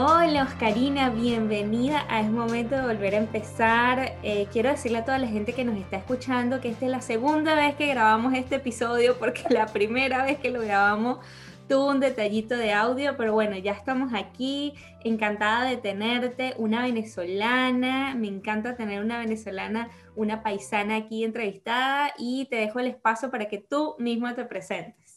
Hola Oscarina, bienvenida a Es Momento de Volver a Empezar. Eh, quiero decirle a toda la gente que nos está escuchando que esta es la segunda vez que grabamos este episodio porque la primera vez que lo grabamos tuvo un detallito de audio, pero bueno, ya estamos aquí, encantada de tenerte, una venezolana, me encanta tener una venezolana, una paisana aquí entrevistada y te dejo el espacio para que tú mismo te presentes.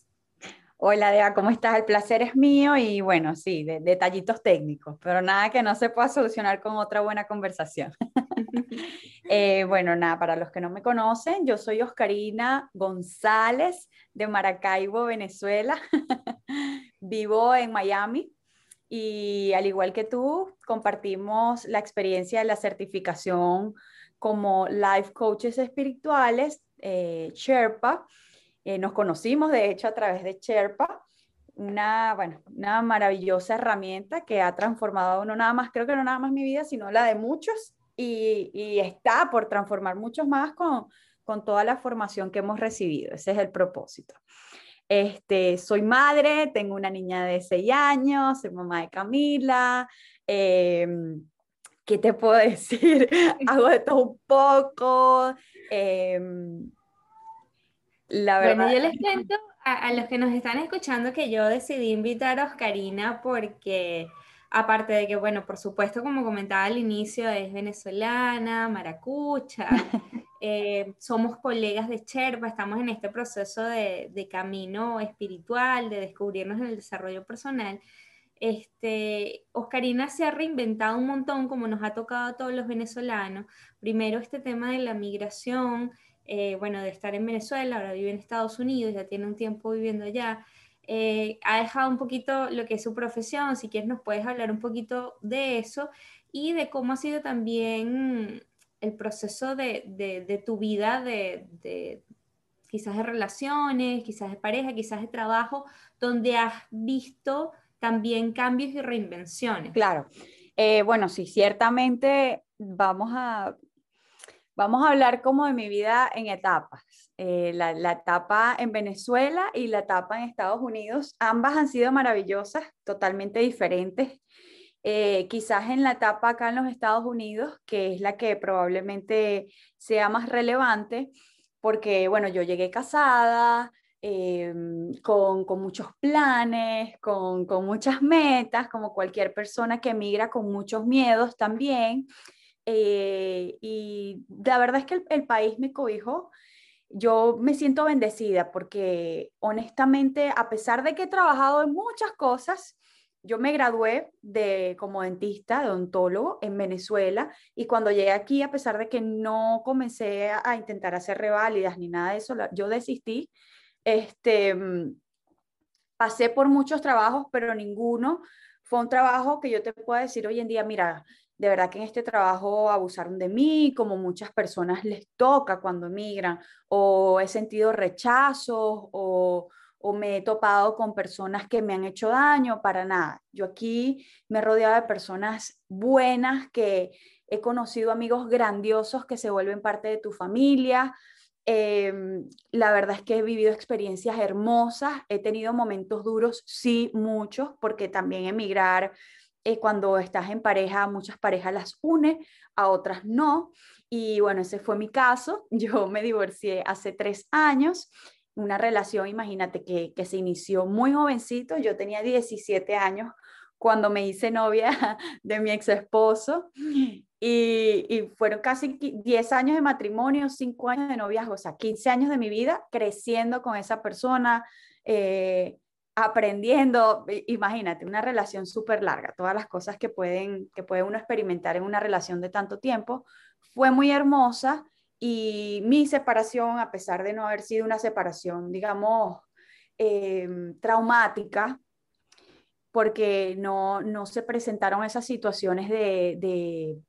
Hola, Dea, ¿cómo estás? El placer es mío y bueno, sí, de, detallitos técnicos, pero nada que no se pueda solucionar con otra buena conversación. Eh, bueno, nada, para los que no me conocen, yo soy Oscarina González de Maracaibo, Venezuela. Vivo en Miami y al igual que tú, compartimos la experiencia de la certificación como Life Coaches Espirituales, eh, Sherpa eh, nos conocimos, de hecho, a través de Sherpa, una, bueno, una maravillosa herramienta que ha transformado no nada más, creo que no nada más mi vida, sino la de muchos y, y está por transformar muchos más con, con toda la formación que hemos recibido. Ese es el propósito. Este, soy madre, tengo una niña de 6 años, soy mamá de Camila. Em, ¿Qué te puedo decir? Hago de todo un poco. Eh, bueno, yo les cuento a, los que nos están escuchando que yo decidí invitar a Oscarina porque, aparte de que, bueno, por supuesto, como comentaba al inicio, es venezolana, maracucha, eh, somos colegas de Cherpa, estamos en este proceso de, de, camino espiritual, de descubrirnos en el desarrollo personal. Este, Oscarina se ha reinventado un montón, como nos ha tocado a todos los venezolanos. Primero este tema de la migración, eh, bueno, de estar en Venezuela, ahora vive en Estados Unidos, ya tiene un tiempo viviendo allá. Eh, ha dejado un poquito lo que es su profesión, si quieres nos puedes hablar un poquito de eso y de cómo ha sido también el proceso de, de, tu vida, de, de, quizás de relaciones, quizás de pareja, quizás de trabajo, donde has visto también cambios y reinvenciones. Claro. Eh, bueno, sí, ciertamente vamos a Vamos a hablar como de mi vida en etapas. Eh, la, etapa en Venezuela y la etapa en Estados Unidos, ambas han sido maravillosas, totalmente diferentes. Eh, quizás en la etapa acá en los Estados Unidos, que es la que probablemente sea más relevante, porque bueno, yo llegué casada, em, con, con, muchos planes, con, con, muchas metas, como cualquier persona que emigra con muchos miedos también. Eh, y la verdad es que el, país me cobijó. Yo me siento bendecida porque honestamente, a pesar de que he trabajado en muchas cosas, yo me gradué de, como dentista, de odontólogo en Venezuela y cuando llegué aquí, a pesar de que no comencé a, intentar hacer reválidas ni nada de eso, yo desistí. Este, mm, pasé por muchos trabajos, pero ninguno fue un trabajo que yo te pueda decir hoy en día, mira, de verdad que en este trabajo abusaron de mí, como muchas personas les toca cuando emigran, o he sentido rechazos, o, me he topado con personas que me han hecho daño, para nada. Yo aquí me he rodeado de personas buenas, que he conocido amigos grandiosos que se vuelven parte de tu familia. Em, la verdad es que he vivido experiencias hermosas, he tenido momentos duros, sí, muchos, porque también emigrar eh, cuando estás en pareja, muchas parejas las une, a otras no. Y bueno, ese fue mi caso. Yo me divorcié hace tres años. Una relación, imagínate, que, que se inició muy jovencito. Yo tenía 17 años cuando me hice novia de mi ex esposo. Y, y, fueron casi 10 años de matrimonio, 5 años de noviazgo, o sea, 15 años de mi vida creciendo con esa persona, eh, aprendiendo, imagínate, una relación súper larga, todas las cosas que, pueden, que puede uno experimentar en una relación de tanto tiempo, fue muy hermosa y mi separación, a pesar de no haber sido una separación, digamos, em, traumática, porque no, no, se presentaron esas situaciones de,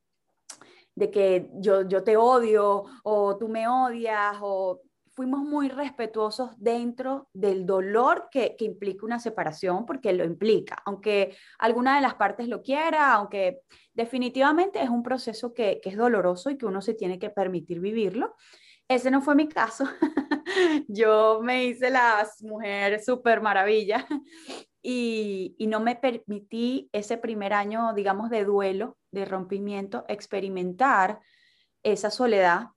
de, que yo, yo te odio o tú me odias, o fuimos muy respetuosos dentro del dolor que, que, implica una separación, porque lo implica, aunque alguna de las partes lo quiera, aunque definitivamente es un proceso que, que es doloroso y que uno se tiene que permitir vivirlo. Ese no fue mi caso. Yo me hice la mujer súper maravilla y, y, no me permití ese primer año, digamos, de duelo, de rompimiento, experimentar esa soledad.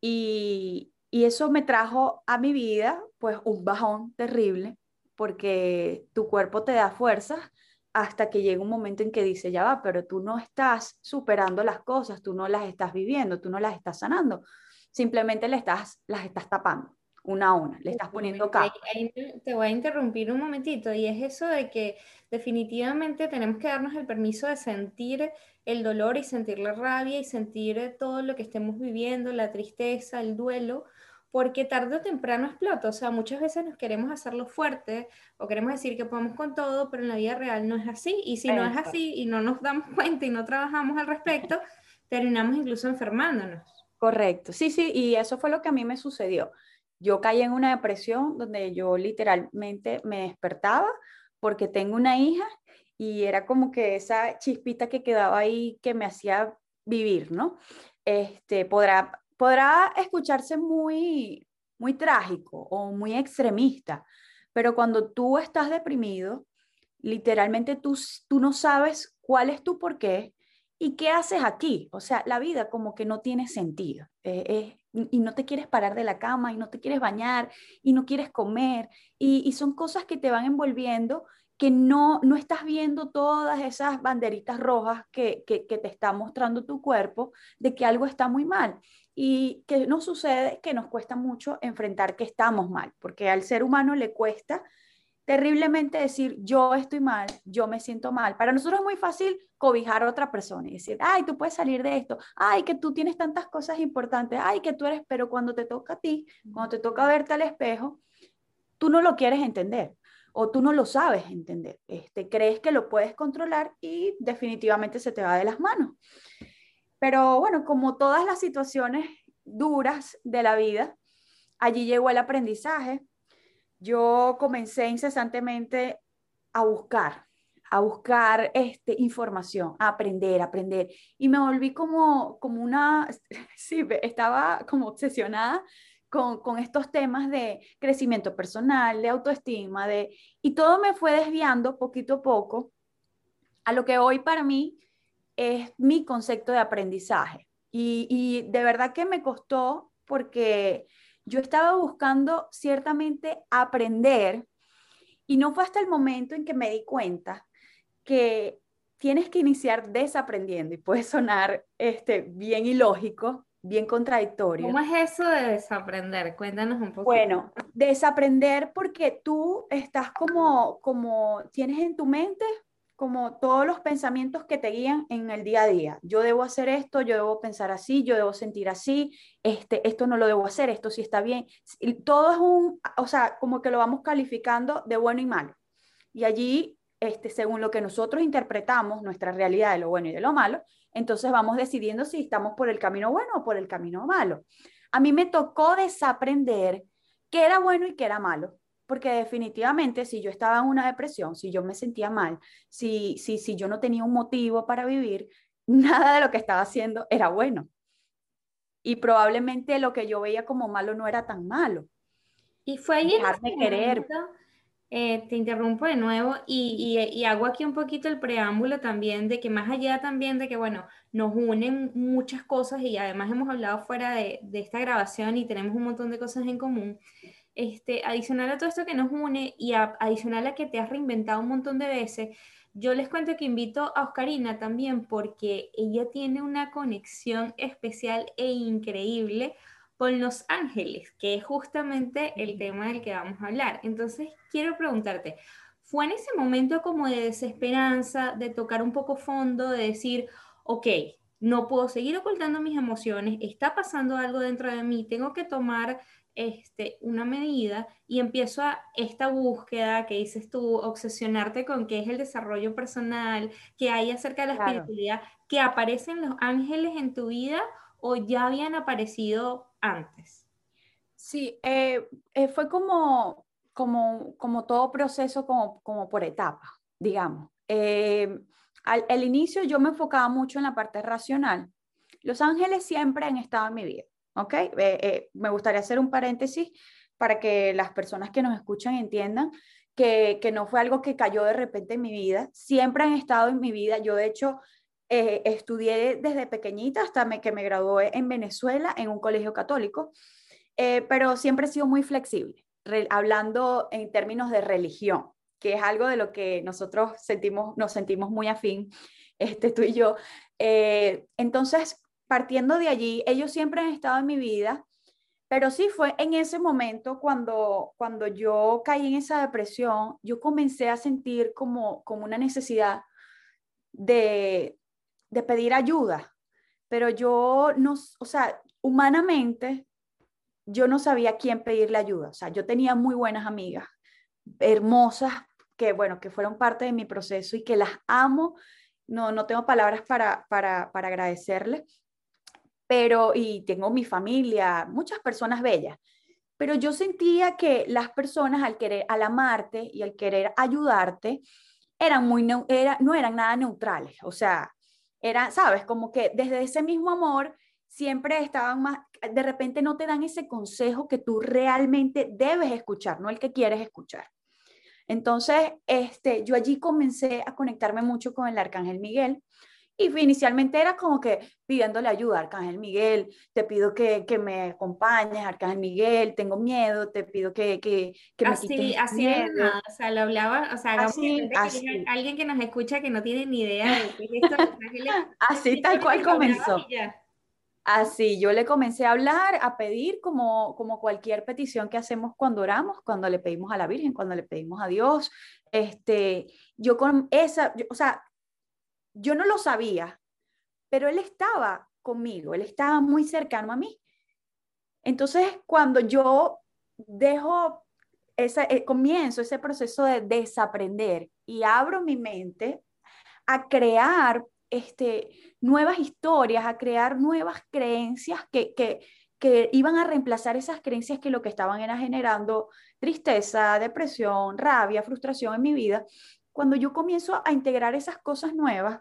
Y, y eso me trajo a mi vida, pues, un bajón terrible, porque tu cuerpo te da fuerzas hasta que llega un momento en que dice, ya va, pero tú no estás superando las cosas, tú no las estás viviendo, tú no las estás sanando, simplemente le estás, las estás tapando una a una, le estás poniendo capa. Te voy a interrumpir un momentito y es eso de que definitivamente tenemos que darnos el permiso de sentir el dolor y sentir la rabia y sentir todo lo que estemos viviendo, la tristeza, el duelo, porque tarde o temprano explota. O sea, muchas veces nos queremos hacerlo fuerte o queremos decir que podemos con todo, pero en la vida real no es así. Y si no es así y no nos damos cuenta y no trabajamos al respecto, terminamos incluso enfermándonos. Correcto, sí, sí, y eso fue lo que a mí me sucedió. Yo caí en una depresión donde yo literalmente me despertaba porque tengo una hija y era como que esa chispita que quedaba ahí que me hacía vivir, ¿no? Este, podrá podrá escucharse muy, muy trágico o muy extremista, pero cuando tú estás deprimido, literalmente tú, tú no sabes cuál es tu porqué y qué haces aquí. O sea, la vida como que no tiene sentido. Eh, y no te quieres parar de la cama y no te quieres bañar y no quieres comer. Y, y son cosas que te van envolviendo que no, no estás viendo todas esas banderitas rojas que, que, que te está mostrando tu cuerpo de que algo está muy mal. Y que nos sucede que nos cuesta mucho enfrentar que estamos mal, porque al ser humano le cuesta terriblemente decir yo estoy mal, yo me siento mal. Para nosotros es muy fácil cobijar a otra persona y decir, ay, tú puedes salir de esto, ay, que tú tienes tantas cosas importantes, ay, que tú eres, pero cuando te toca a ti, cuando te toca verte al espejo, tú no lo quieres entender o tú no lo sabes entender. Este, crees que lo puedes controlar y definitivamente se te va de las manos. Pero bueno, como todas las situaciones duras de la vida, allí llegó el aprendizaje. Yo comencé incesantemente a buscar, a buscar este, información, a aprender, aprender. Y me volví como, como una, sí, estaba como obsesionada con, estos temas de crecimiento personal, de autoestima, de, y todo me fue desviando poquito a poco a lo que hoy para mí es mi concepto de aprendizaje. Y, de verdad que me costó porque yo estaba buscando ciertamente aprender y no fue hasta el momento en que me di cuenta que tienes que iniciar desaprendiendo y puede sonar este, bien ilógico, bien contradictorio. ¿Cómo es eso de desaprender? Cuéntanos un poco. Bueno, desaprender porque tú estás como, como tienes en tu mente como todos los pensamientos que te guían en el día a día. Yo debo hacer esto, yo debo pensar así, yo debo sentir así, este, esto no lo debo hacer, esto sí está bien. Todo es un, o sea, como que lo vamos calificando de bueno y malo. Y allí, este, según lo que nosotros interpretamos, nuestra realidad de lo bueno y de lo malo, entonces vamos decidiendo si estamos por el camino bueno o por el camino malo. A mí me tocó desaprender qué era bueno y qué era malo porque definitivamente si yo estaba en una depresión, si yo me sentía mal, si, si, si yo no tenía un motivo para vivir, nada de lo que estaba haciendo era bueno. Y probablemente lo que yo veía como malo no era tan malo. Y fue ahí Dejarme querer. Eh, te interrumpo de nuevo y, y, y, hago aquí un poquito el preámbulo también de que más allá también de que, bueno, nos unen muchas cosas y además hemos hablado fuera de, de esta grabación y tenemos un montón de cosas en común este, adicional a todo esto que nos une y adicional a que te has reinventado un montón de veces, yo les cuento que invito a Oscarina también porque ella tiene una conexión especial e increíble con Los Ángeles, que es justamente el tema del que vamos a hablar. Entonces, quiero preguntarte, ¿fue en ese momento como de desesperanza, de tocar un poco fondo, de decir, ok, no puedo seguir ocultando mis emociones, está pasando algo dentro de mí, tengo que tomar este, una medida y empiezo a esta búsqueda que dices tú, obsesionarte con qué es el desarrollo personal, que hay acerca de la espiritualidad, que aparecen los ángeles en tu vida o ya habían aparecido antes? Sí, eh, eh, fue como, como, como todo proceso, como, como por etapas, digamos. Eh, al, inicio yo me enfocaba mucho en la parte racional. Los ángeles siempre han estado en mi vida, ¿ok? me gustaría hacer un paréntesis para que las personas que nos escuchan entiendan que, que, no fue algo que cayó de repente en mi vida, siempre han estado en mi vida. Yo de hecho estudié desde pequeñita hasta que me gradué en Venezuela en un colegio católico eh, pero siempre he sido muy flexible, hablando en términos de religión, que es algo de lo que nosotros sentimos, nos sentimos muy afín, este, tú y yo. Eh, entonces, partiendo de allí, ellos siempre han estado en mi vida, pero sí fue en ese momento cuando, cuando yo caí en esa depresión, yo comencé a sentir como, como una necesidad de, de pedir ayuda, pero yo no, o sea, humanamente yo no sabía a quién pedirle ayuda. O sea, yo tenía muy buenas amigas, hermosas, que bueno, que fueron parte de mi proceso y que las amo. No, no tengo palabras para, para, para agradecerles, pero, y tengo mi familia, muchas personas bellas, pero yo sentía que las personas al querer, al amarte y al querer ayudarte, eran muy, era, no eran nada neutrales, o sea, era, sabes, como que desde ese mismo amor siempre estaban más, de repente no te dan ese consejo que tú realmente debes escuchar, no el que quieres escuchar. Entonces, este, yo allí comencé a conectarme mucho con el Arcángel Miguel y inicialmente era como que pidiéndole ayuda, Arcángel Miguel, te pido que, que me acompañes, Arcángel Miguel, tengo miedo, te pido que, que, que me así, quites Así miedo. o sea, lo hablaba, o sea, así, así. alguien que nos escucha que no tiene ni idea de qué es esto. así tal cual comenzó. Así, yo le comencé a hablar, a pedir como, como cualquier petición que hacemos cuando oramos, cuando le pedimos a la Virgen, cuando le pedimos a Dios. Este, yo con esa, o sea, yo no lo sabía, pero él estaba conmigo, él estaba muy cercano a mí. Entonces, cuando yo dejo ese, eh, comienzo ese proceso de desaprender y abro mi mente a crear este, nuevas historias, a crear nuevas creencias que, que, que iban a reemplazar esas creencias que lo que estaban era generando tristeza, depresión, rabia, frustración en mi vida. Cuando yo comienzo a integrar esas cosas nuevas,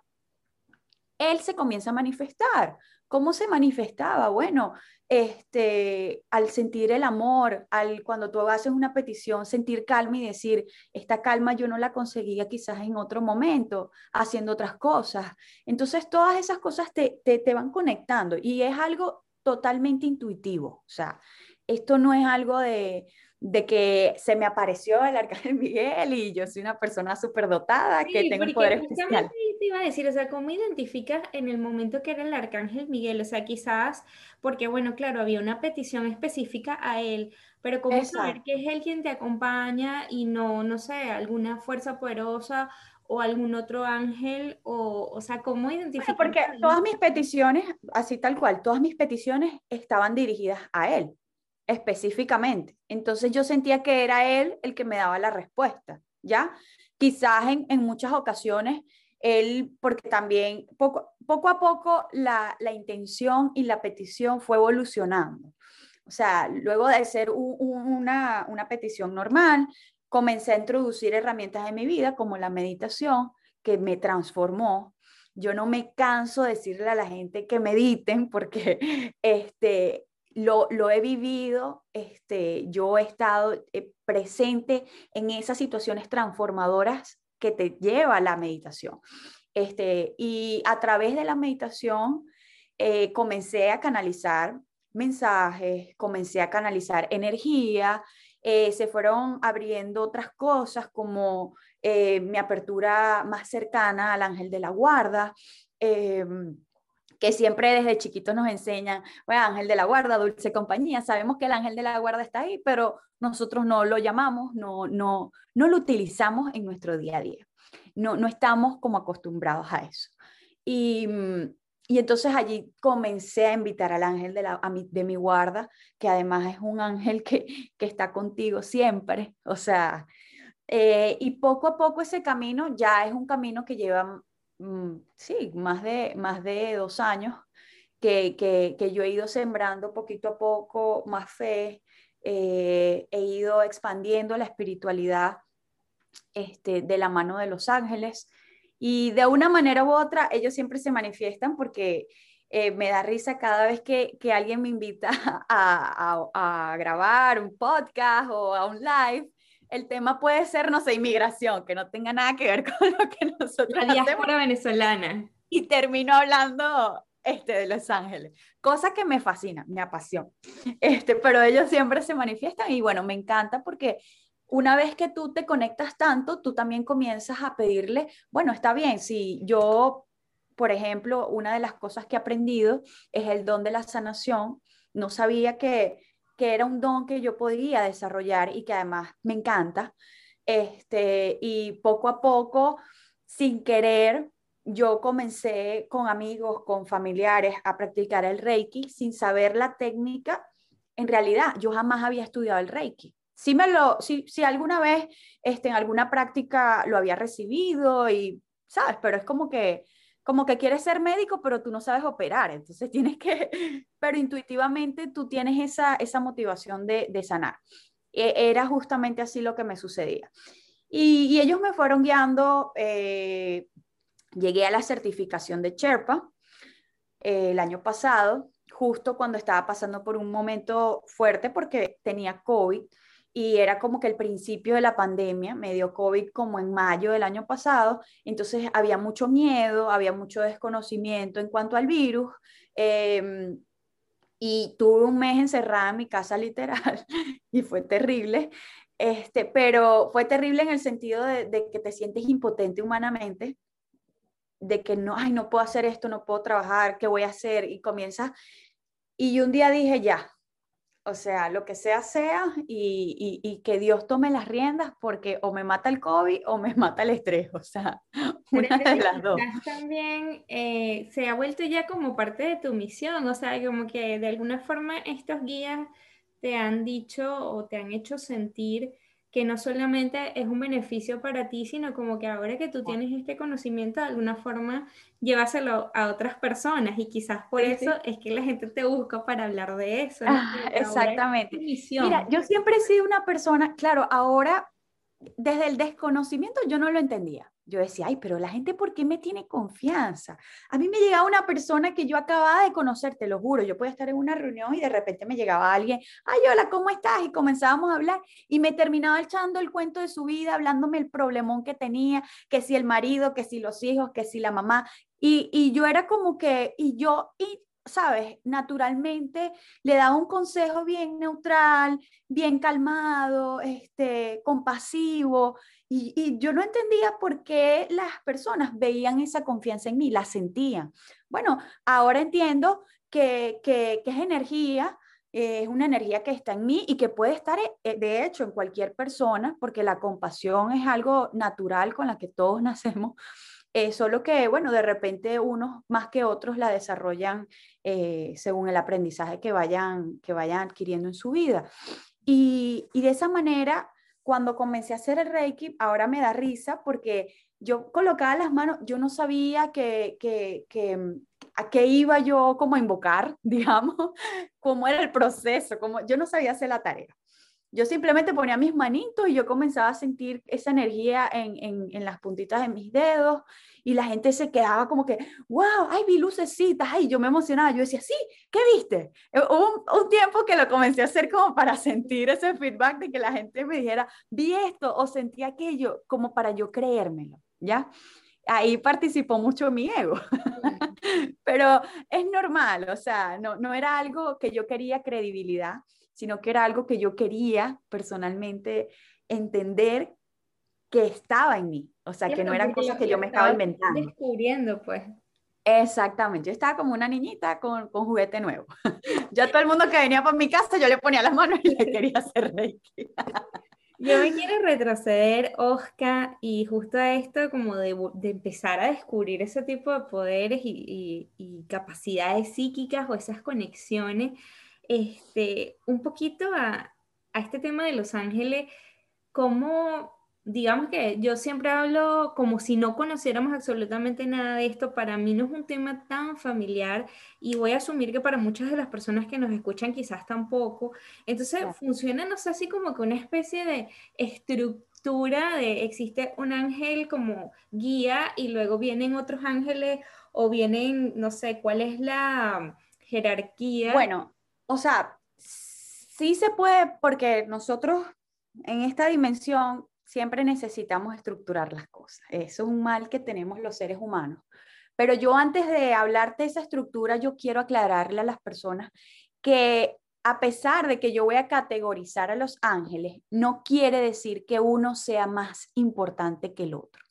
él se comienza a manifestar. ¿Cómo se manifestaba? Bueno, este, al sentir el amor, al cuando tú haces una petición, sentir calma y decir, esta calma yo no la conseguía quizás en otro momento, haciendo otras cosas. Entonces, todas esas cosas te, te, te van conectando y es algo totalmente intuitivo. O sea, esto no es algo de, de que se me apareció el arcángel Miguel y yo soy una persona súper dotada, que tengo un poder especial. te iba a decir, o sea, ¿cómo identificas en el momento que era el arcángel Miguel? O sea, quizás, porque bueno, claro, había una petición específica a él, pero ¿cómo saber que es él quien te acompaña y no, no sé, alguna fuerza poderosa o algún otro ángel? O, o sea, ¿cómo identificar? porque todas mis peticiones, así tal cual, todas mis peticiones estaban dirigidas a él específicamente. Entonces yo sentía que era él el que me daba la respuesta, ¿ya? Quizás en, muchas ocasiones él, porque también poco, poco a poco la, intención y la petición fue evolucionando. O sea, luego de ser una, una petición normal, comencé a introducir herramientas en mi vida como la meditación, que me transformó. Yo no me canso de decirle a la gente que mediten porque este, lo, he vivido, este, yo he estado eh, presente en esas situaciones transformadoras que te lleva la meditación. Este, y a través de la meditación eh, comencé a canalizar mensajes, comencé a canalizar energía, eh, se fueron abriendo otras cosas como mi apertura más cercana al ángel de la guarda. Que siempre desde chiquitos nos enseñan, bueno, ángel de la guarda, dulce compañía, sabemos que el ángel de la guarda está ahí, pero nosotros no lo llamamos, no, no, no lo utilizamos en nuestro día a día, no, no estamos como acostumbrados a eso. Y, mm, y entonces allí comencé a invitar al ángel de, la, de mi guarda, que además es un ángel que, que está contigo siempre, o sea, eh, y poco a poco ese camino ya es un camino que lleva sí, más de, más de dos años que, que, que, yo he ido sembrando poquito a poco más fe, eh, he ido expandiendo la espiritualidad este, de la mano de los ángeles. Y de una manera u otra, ellos siempre se manifiestan porque eh, me da risa cada vez que, que alguien me invita a, a, a, grabar un podcast o a un live. El tema puede ser, no sé, inmigración, que no tenga nada que ver con lo que nosotros La diáspora venezolana. Y termino hablando este, de Los Ángeles, cosa que me fascina, me apasiona. Este, pero ellos siempre se manifiestan y bueno, me encanta porque una vez que tú te conectas tanto, tú también comienzas a pedirle, bueno, está bien, si yo, por ejemplo, una de las cosas que he aprendido es el don de la sanación, no sabía que, que era un don que yo podía desarrollar y que además me encanta. Este, y poco a poco, sin querer, yo comencé con amigos, con familiares a practicar el Reiki sin saber la técnica. En realidad, yo jamás había estudiado el Reiki. Sí, me lo, sí, sí alguna vez este, en alguna práctica lo había recibido y, ¿sabes? Pero es como que, como que quieres ser médico, pero tú no sabes operar. Entonces tienes que, pero intuitivamente tú tienes esa, esa motivación de, de sanar. E, era justamente así lo que me sucedía. Y, ellos me fueron guiando eh, Llegué a la certificación de Sherpa eh, el año pasado, justo cuando estaba pasando por un momento fuerte porque tenía COVID y era como que el principio de la pandemia, me dio COVID como en mayo del año pasado, entonces había mucho miedo, había mucho desconocimiento en cuanto al virus. Em, y tuve un mes encerrada en mi casa literal y fue terrible. Este, pero fue terrible en el sentido de, que te sientes impotente humanamente de que no, ay, no puedo hacer esto, no puedo trabajar, ¿qué voy a hacer? Y comienza, y un día dije, ya, o sea, lo que sea, sea, y, y, que Dios tome las riendas porque o me mata el COVID o me mata el estrés, o sea, una de las dos. También eh, se ha vuelto ya como parte de tu misión, o sea, como que de alguna forma estos guías te han dicho o te han hecho sentir que no solamente es un beneficio para ti, sino como que ahora que tú tienes este conocimiento, de alguna forma lleváselo a otras personas y quizás por eso es que la gente te busca para hablar de eso. Ah, exactamente. Mira, yo siempre he sido una persona, claro, ahora desde el desconocimiento yo no lo entendía yo decía, ay, pero la gente, ¿por qué me tiene confianza? A mí me llegaba una persona que yo acababa de conocer, te lo juro, yo podía estar en una reunión y de repente me llegaba alguien, ay, hola, ¿cómo estás? Y comenzábamos a hablar y me terminaba echando el cuento de su vida, hablándome el problemón que tenía, que si el marido, que si los hijos, que si la mamá. Y, y yo era como que, y yo, y sabes, naturalmente le daba un consejo bien neutral, bien calmado, este, compasivo, y, yo no entendía por qué las personas veían esa confianza en mí, la sentían. Bueno, ahora entiendo que, que, es energía, eh, es una energía que está en mí y que puede estar, eh, de hecho, en cualquier persona, porque la compasión es algo natural con la que todos nacemos. Eh, solo que, bueno, de repente unos más que otros la desarrollan según el aprendizaje que vayan, que vayan adquiriendo en su vida. Y de esa manera cuando comencé a hacer el Reiki, ahora me da risa porque yo colocaba las manos, yo no sabía que, que, que, mm, a qué iba yo como a invocar, digamos, cómo era el proceso, como yo no sabía hacer la tarea. Yo simplemente ponía mis manitos y yo comenzaba a sentir esa energía en, en, las puntitas de mis dedos y la gente se quedaba como que, wow, ay, vi lucecitas, ay, yo me emocionaba, yo decía, sí, ¿qué viste? Eh, hubo un, un, tiempo que lo comencé a hacer como para sentir ese feedback de que la gente me dijera, vi esto o sentí aquello, como para yo creérmelo, ¿ya? Ahí participó mucho mi ego, pero es normal, o sea, no, no era algo que yo quería credibilidad, sino que era algo que yo quería personalmente entender que estaba en mí, o sea, que no eran cosas que yo me estaba inventando. Descubriendo, pues. Exactamente, yo estaba como una niñita con, con juguete nuevo. ya todo el mundo que venía por mi casa, yo le ponía las manos y le quería hacer reiki. yo me quiero retroceder, Oscar, y justo a esto como de, de, empezar a descubrir ese tipo de poderes y, y, y, capacidades psíquicas o esas conexiones, este, un poquito a, a este tema de Los Ángeles, cómo digamos que yo siempre hablo como si no conociéramos absolutamente nada de esto. Para mí no es un tema tan familiar y voy a asumir que para muchas de las personas que nos escuchan quizás tampoco. Entonces funciona, no sé, así como que una especie de estructura de existe un ángel como guía y luego vienen otros ángeles o vienen, no sé, cuál es la jerarquía. Bueno, o sea, sí se puede porque nosotros en esta dimensión siempre necesitamos estructurar las cosas. Es un mal que tenemos los seres humanos. Pero yo antes de hablarte de esa estructura, yo quiero aclararle a las personas que a pesar de que yo voy a categorizar a los ángeles, no quiere decir que uno sea más importante que el otro.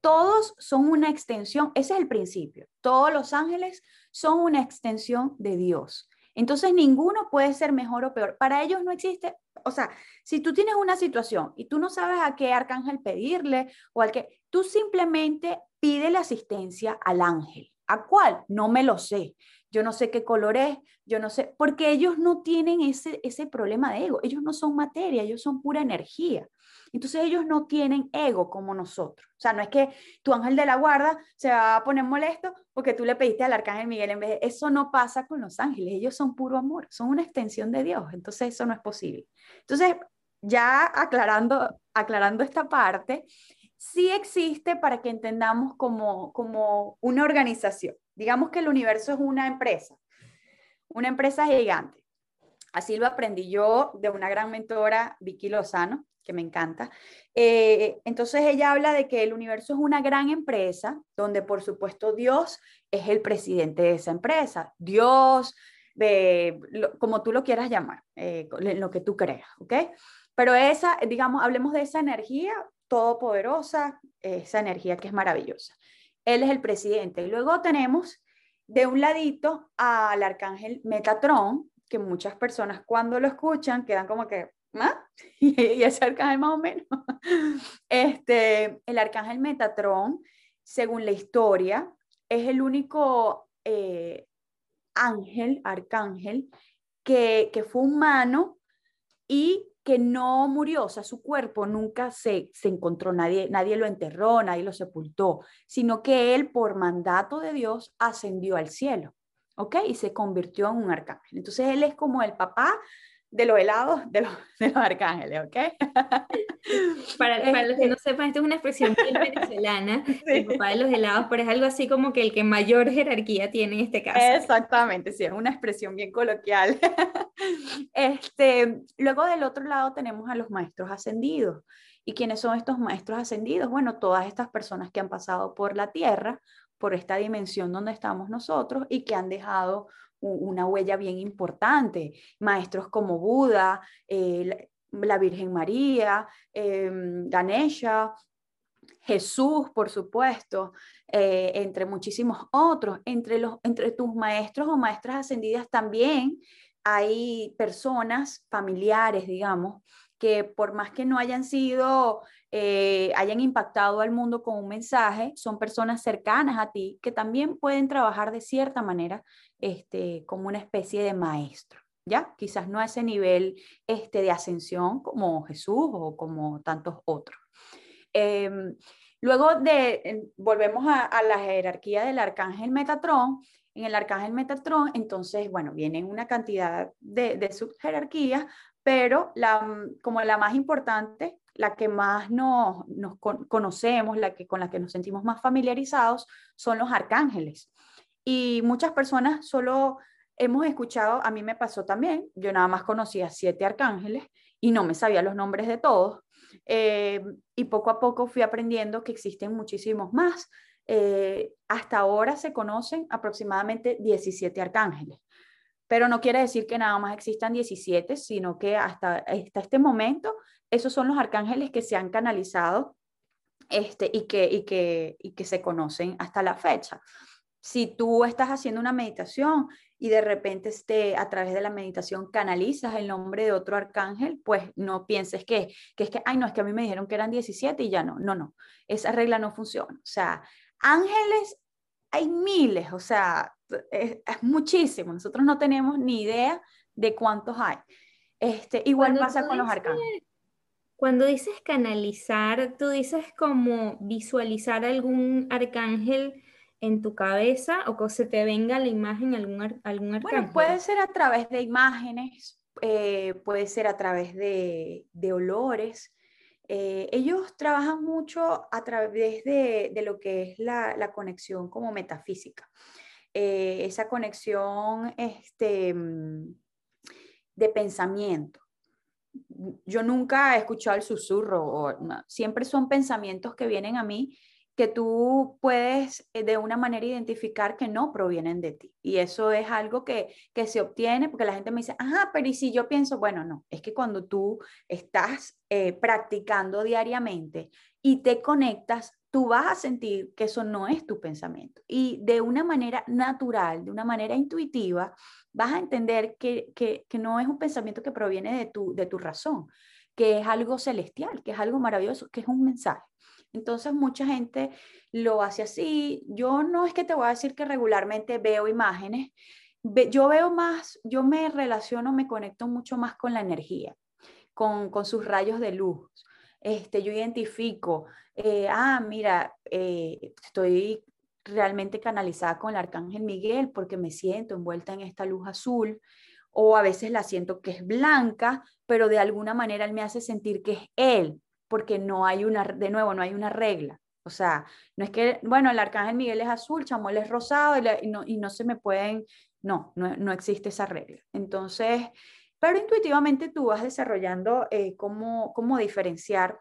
Todos son una extensión, ese es el principio. Todos los ángeles son una extensión de Dios. Entonces ninguno puede ser mejor o peor. Para ellos no existe, o sea, si tú tienes una situación y tú no sabes a qué arcángel pedirle o al que, tú simplemente pide la asistencia al ángel. ¿A cuál? No me lo sé. Yo no sé qué color es, yo no sé, porque ellos no tienen ese, ese problema de ego. Ellos no son materia, ellos son pura energía. Entonces ellos no tienen ego como nosotros. O sea, no es que tu ángel de la guarda se va a poner molesto porque tú le pediste al arcángel Miguel en vez de... Eso no pasa con los ángeles, ellos son puro amor, son una extensión de Dios. Entonces eso no es posible. Entonces, ya aclarando, aclarando esta parte, sí existe para que entendamos como, como una organización. Digamos que el universo es una empresa, una empresa gigante. Así lo aprendí yo de una gran mentora, Vicky Lozano, que me encanta. Eh, entonces ella habla de que el universo es una gran empresa donde por supuesto Dios es el presidente de esa empresa. Dios, de, como tú lo quieras llamar, eh, lo que tú creas, ¿ok? Pero esa, digamos, hablemos de esa energía todopoderosa, esa energía que es maravillosa. Él es el presidente. Y luego tenemos de un ladito al arcángel Metatron, que muchas personas cuando lo escuchan quedan como que, Y ese arcángel más o menos. Este, el arcángel Metatron, según la historia, es el único eh, ángel, arcángel, que, que, fue humano y que no murió, o sea, su cuerpo nunca se, se encontró, nadie, nadie lo enterró, nadie lo sepultó, sino que él, por mandato de Dios, ascendió al cielo, ¿ok? Y se convirtió en un arcángel. Entonces, él es como el papá de los helados de los, de los arcángeles, ¿ok? Para, para, los que no este sepan, esto es una expresión bien venezolana, el papá de los helados, pero es algo así como que el que mayor jerarquía tiene en este caso. Exactamente, sí, es una expresión bien coloquial. Este, luego del otro lado tenemos a los maestros ascendidos. ¿Y quiénes son estos maestros ascendidos? Bueno, todas estas personas que han pasado por la tierra, por esta dimensión donde estamos nosotros y que han dejado una huella bien importante. Maestros como Buda, eh, la Virgen María, em, Ganesha, Jesús, por supuesto, eh, entre muchísimos otros. Entre, los, entre tus maestros o maestras ascendidas también hay personas familiares, digamos, que por más que no hayan sido, eh, hayan impactado al mundo con un mensaje, son personas cercanas a ti que también pueden trabajar de cierta manera este, como una especie de maestro. ¿Ya? Quizás no a ese nivel este, de ascensión como Jesús o como tantos otros. Em, luego de, volvemos a, la jerarquía del arcángel Metatrón, en el arcángel Metatrón, entonces, bueno, vienen una cantidad de, de subjerarquías, pero la, como la más importante, la que más nos, conocemos, la que, con la que nos sentimos más familiarizados, son los arcángeles. Y muchas personas solo hemos escuchado, a mí me pasó también, yo nada más conocía siete arcángeles y no me sabía los nombres de todos. Eh, y poco a poco fui aprendiendo que existen muchísimos más. Eh, hasta ahora se conocen aproximadamente 17 arcángeles pero no quiere decir que nada más existan 17, sino que hasta, hasta este momento esos son los arcángeles que se han canalizado este, y, que, y, que, y que se conocen hasta la fecha. Si tú estás haciendo una meditación y de repente este, a través de la meditación canalizas el nombre de otro arcángel, pues no pienses que, que es que, ay, no, es que a mí me dijeron que eran 17 y ya no, no, no, esa regla no funciona. O sea, ángeles hay miles, o sea, es, muchísimo. Nosotros no tenemos ni idea de cuántos hay. Este, igual pasa con los arcángeles. Cuando dices canalizar, tú dices como visualizar algún arcángel en tu cabeza o que se te venga la imagen algún, algún arcángel. Bueno, puede ser a través de imágenes, eh, puede ser a través de, de olores. Eh, ellos trabajan mucho a través de, de lo que es la, la conexión como metafísica. Eh, esa conexión este, mm, de pensamiento yo nunca he escuchado el susurro, siempre son pensamientos que vienen a mí que tú puedes eh, de una manera identificar que no provienen de ti. Y eso es algo que, que se obtiene porque la gente me dice, ajá, pero ¿y si yo pienso? Bueno, no, es que cuando tú estás eh, practicando diariamente y te conectas, tú vas a sentir que eso no es tu pensamiento. Y de una manera natural, de una manera intuitiva, vas a entender que, no es un pensamiento que proviene de tu, de tu razón, que es algo celestial, que es algo maravilloso, que es un mensaje. Entonces mucha gente lo hace así. Yo no es que te voy a decir que regularmente veo imágenes, yo veo más, yo me relaciono, me conecto mucho más con la energía, con, sus rayos de luz. Este, yo identifico, eh, ah, mira, eh, estoy realmente canalizada con el arcángel Miguel porque me siento envuelta en esta luz azul o a veces la siento que es blanca, pero de alguna manera él me hace sentir que es él, porque no hay una, de nuevo, no hay una regla. O sea, no es que, bueno, el arcángel Miguel es azul, Chamuel es rosado y, no, y no, se me pueden, no, no, existe esa regla. Entonces, pero intuitivamente tú vas desarrollando eh, cómo, cómo diferenciar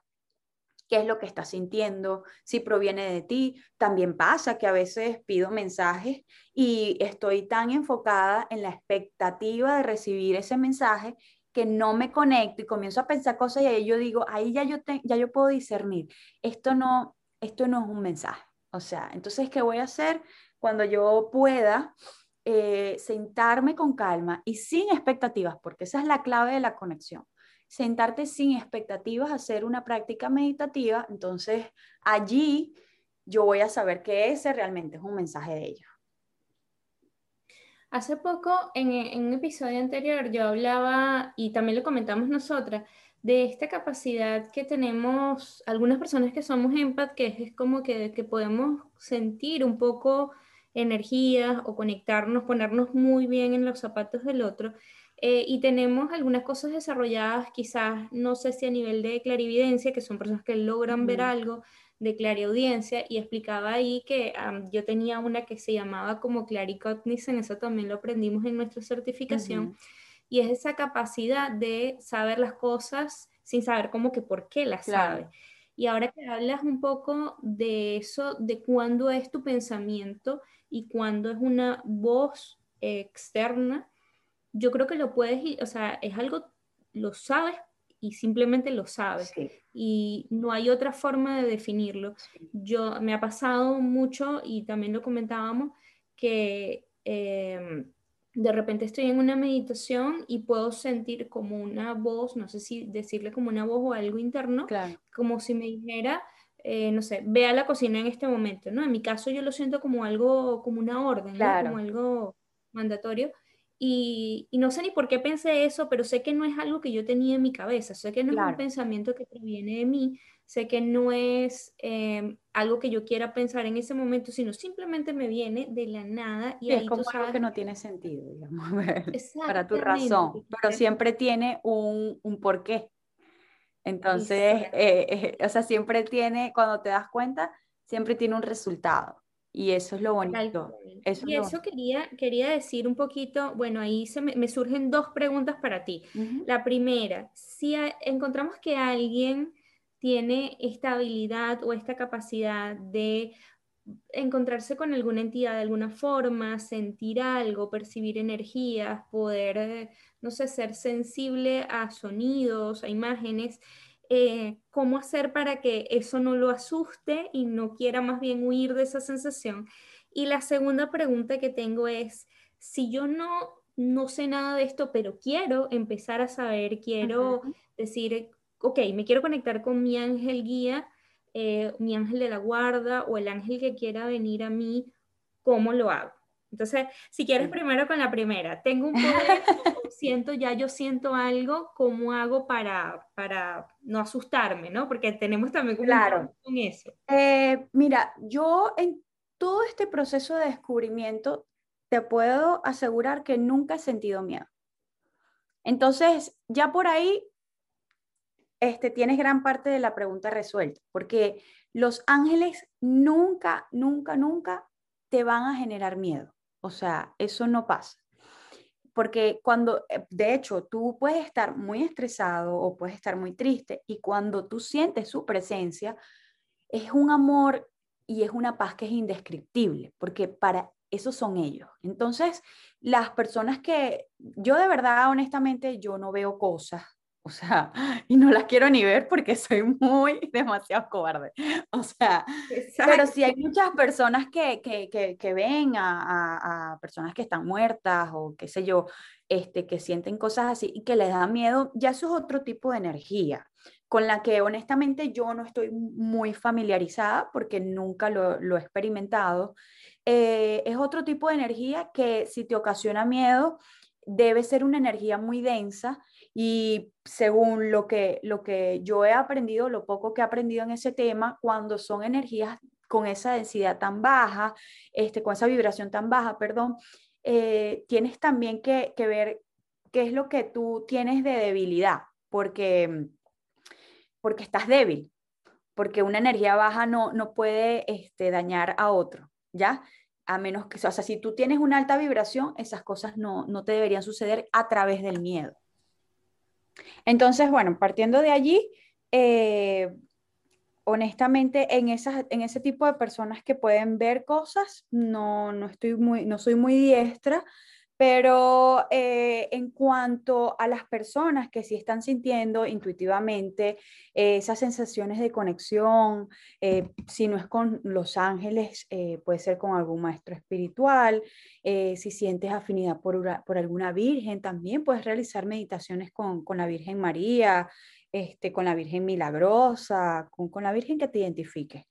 qué es lo que estás sintiendo, si proviene de ti. También pasa que a veces pido mensajes y estoy tan enfocada en la expectativa de recibir ese mensaje que no me conecto y comienzo a pensar cosas y ahí yo digo, ahí ya yo, ya yo puedo discernir, esto no, esto no es un mensaje. O sea, entonces, ¿qué voy a hacer cuando yo pueda eh, sentarme con calma y sin expectativas? Porque esa es la clave de la conexión sentarte sin expectativas, hacer una práctica meditativa, entonces allí yo voy a saber que ese realmente es un mensaje de ellos. Hace poco, en, un episodio anterior, yo hablaba, y también lo comentamos nosotras, de esta capacidad que tenemos algunas personas que somos empath, que es, como que, que podemos sentir un poco energías o conectarnos, ponernos muy bien en los zapatos del otro. Eh, y tenemos algunas cosas desarrolladas, quizás, no sé si a nivel de clarividencia, que son personas que logran ver algo de clariaudiencia, y explicaba ahí que yo tenía una que se llamaba como claricognizant, eso también lo aprendimos en nuestra certificación, y es esa capacidad de saber las cosas sin saber cómo que por qué las sabe. Y ahora que hablas un poco de eso, de cuándo es tu pensamiento y cuándo es una voz externa, yo creo que lo puedes, o sea, es algo, lo sabes y simplemente lo sabes. Y no hay otra forma de definirlo. Yo me ha pasado mucho y también lo comentábamos que em, de repente estoy en una meditación y puedo sentir como una voz, no sé si decirle como una voz o algo interno, como si me dijera, eh, no sé, ve a la cocina en este momento, ¿no? En mi caso yo lo siento como algo, como una orden, como algo mandatorio. Y, no sé ni por qué pensé eso, pero sé que no es algo que yo tenía en mi cabeza, sé que no es un pensamiento que proviene de mí, sé que no es em, algo que yo quiera pensar en ese momento, sino simplemente me viene de la nada. Y es como algo que no tiene sentido, digamos, para tu razón, pero siempre tiene un, un porqué. Entonces, eh, eh, o sea, siempre tiene, cuando te das cuenta, siempre tiene un resultado. Y eso es lo bonito. y eso quería, quería decir un poquito, bueno, ahí se me, surgen dos preguntas para ti. La primera, si encontramos que alguien tiene esta habilidad o esta capacidad de encontrarse con alguna entidad de alguna forma, sentir algo, percibir energías, poder, no sé, ser sensible a sonidos, a imágenes, eh, cómo hacer para que eso no lo asuste y no quiera más bien huir de esa sensación. Y la segunda pregunta que tengo es, si yo no, no sé nada de esto, pero quiero empezar a saber, quiero decir, ok, me quiero conectar con mi ángel guía, eh, mi ángel de la guarda o el ángel que quiera venir a mí, ¿cómo lo hago? Entonces, si quieres primero con la primera, tengo un poder, siento ya, yo siento algo, ¿cómo hago para, para no asustarme, no? Porque tenemos también como claro. con eso. Eh, mira, yo en todo este proceso de descubrimiento te puedo asegurar que nunca he sentido miedo. Entonces, ya por ahí este, tienes gran parte de la pregunta resuelta, porque los ángeles nunca, nunca, nunca te van a generar miedo. O sea, eso no pasa. Porque cuando, eh, de hecho, tú puedes estar muy estresado o puedes estar muy triste y cuando tú sientes su presencia, es un amor y es una paz que es indescriptible, porque para eso son ellos. Entonces, las personas que yo de verdad, honestamente, yo no veo cosas, o sea, y no las quiero ni ver porque soy muy demasiado cobarde. O sea, pero si hay muchas personas que, que, que, que ven a, a, personas que están muertas o qué sé yo, este, que sienten cosas así y que les da miedo, ya eso es otro tipo de energía con la que honestamente yo no estoy muy familiarizada porque nunca lo, lo he experimentado. Eh, es otro tipo de energía que si te ocasiona miedo, debe ser una energía muy densa y según lo que, lo que yo he aprendido, lo poco que he aprendido en ese tema, cuando son energías con esa densidad tan baja, este, con esa vibración tan baja, perdón, eh, tienes también que, que ver qué es lo que tú tienes de debilidad, porque porque estás débil, porque una energía baja no, no puede este, dañar a otro, ¿ya? A menos que, o sea, si tú tienes una alta vibración, esas cosas no, no te deberían suceder a través del miedo. Entonces, bueno, partiendo de allí, eh, honestamente, en, esas, en ese tipo de personas que pueden ver cosas, no, no, estoy muy, no soy muy diestra, pero eh, en cuanto a las personas que sí están sintiendo intuitivamente eh, esas sensaciones de conexión, eh, si no es con los ángeles, puede ser con algún maestro espiritual, si sientes afinidad por, por, alguna virgen, también puedes realizar meditaciones con, con la Virgen María, este, con la Virgen Milagrosa, con, con la Virgen que te identifique.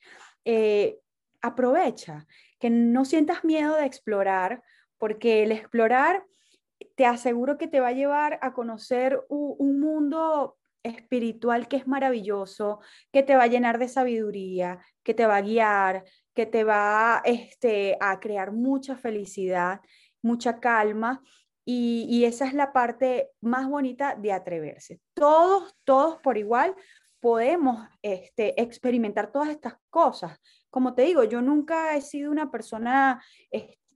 aprovecha, que no sientas miedo de explorar porque el explorar te aseguro que te va a llevar a conocer un, mundo espiritual que es maravilloso, que te va a llenar de sabiduría, que te va a guiar, que te va este, a crear mucha felicidad, mucha calma. Y, esa es la parte más bonita de atreverse. Todos, todos por igual podemos este, experimentar todas estas cosas. Como te digo, yo nunca he sido una persona